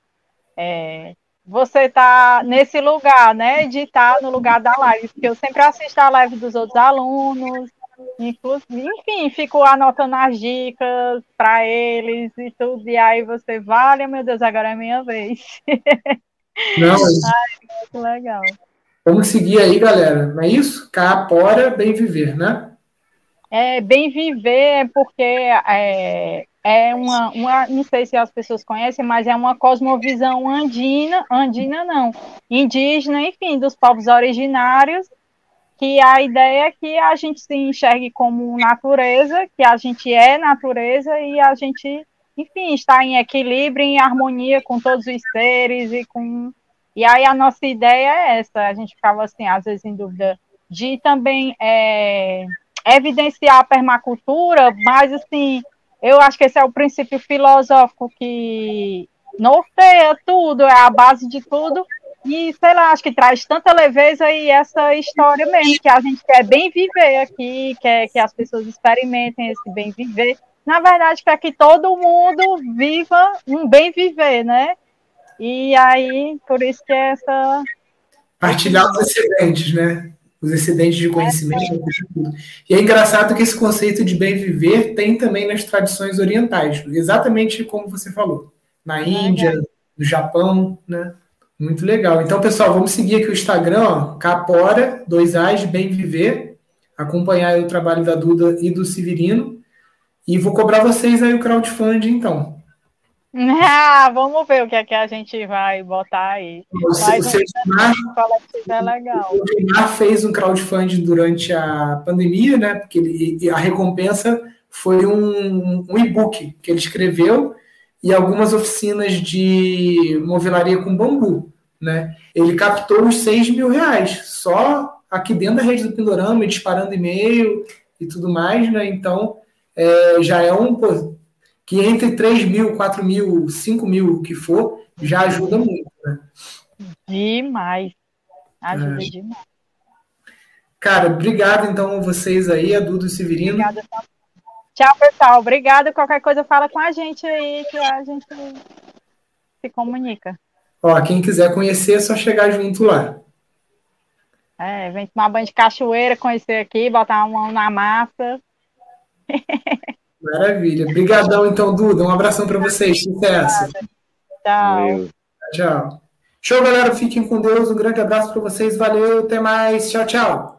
É, você tá nesse lugar, né? De estar tá no lugar da live, porque eu sempre assisto a live dos outros alunos, inclusive, enfim, fico anotando as dicas para eles e tudo, e aí você, vale, meu Deus, agora é minha vez. Não, Ai, muito legal. Vamos seguir aí, galera. Não é isso? Capora, bem viver, né? É, bem viver, porque é, é uma, uma, não sei se as pessoas conhecem, mas é uma cosmovisão andina, andina não, indígena, enfim, dos povos originários, que a ideia é que a gente se enxergue como natureza, que a gente é natureza e a gente, enfim, está em equilíbrio, em harmonia com todos os seres e com... E aí a nossa ideia é essa, a gente ficava assim, às vezes em dúvida, de também... É, evidenciar a permacultura, mas assim, eu acho que esse é o princípio filosófico que, norteia tudo, é a base de tudo. E, sei lá, acho que traz tanta leveza e essa história mesmo, que a gente quer bem viver aqui, quer que as pessoas experimentem esse bem viver. Na verdade, quer que todo mundo viva um bem viver, né? E aí, por isso que é essa. Partilhar os excedentes, né? Os excedentes de conhecimento. É. E é engraçado que esse conceito de bem viver tem também nas tradições orientais, exatamente como você falou. Na Índia, é no Japão, né? Muito legal. Então, pessoal, vamos seguir aqui o Instagram, ó, Capora, dois As, Bem Viver, acompanhar o trabalho da Duda e do Severino. E vou cobrar vocês aí o crowdfunding, então. Ah, vamos ver o que é que a gente vai botar aí. O, o, é legal. o fez um crowdfunding durante a pandemia, né? Porque ele, a recompensa foi um, um e-book que ele escreveu e algumas oficinas de movelaria com bambu. Né? Ele captou os 6 mil reais, só aqui dentro da rede do Pindorama, disparando e-mail e tudo mais, né? Então, é, já é um, que entre 3 mil, 4 mil, 5 mil, o que for, já ajuda muito, né? Demais. Ajuda é. demais. Cara, obrigado então a vocês aí, a Duda e o Severino. Obrigada, Tchau, pessoal. Obrigada. Qualquer coisa fala com a gente aí que a gente se comunica. Ó, quem quiser conhecer é só chegar junto lá. É, vem tomar banho de cachoeira, conhecer aqui, botar a mão na massa. Maravilha. Obrigadão, então, Duda. Um abração para vocês. Sucesso. Tchau. Tchau. Show, galera. Fiquem com Deus. Um grande abraço para vocês. Valeu. Até mais. Tchau, tchau.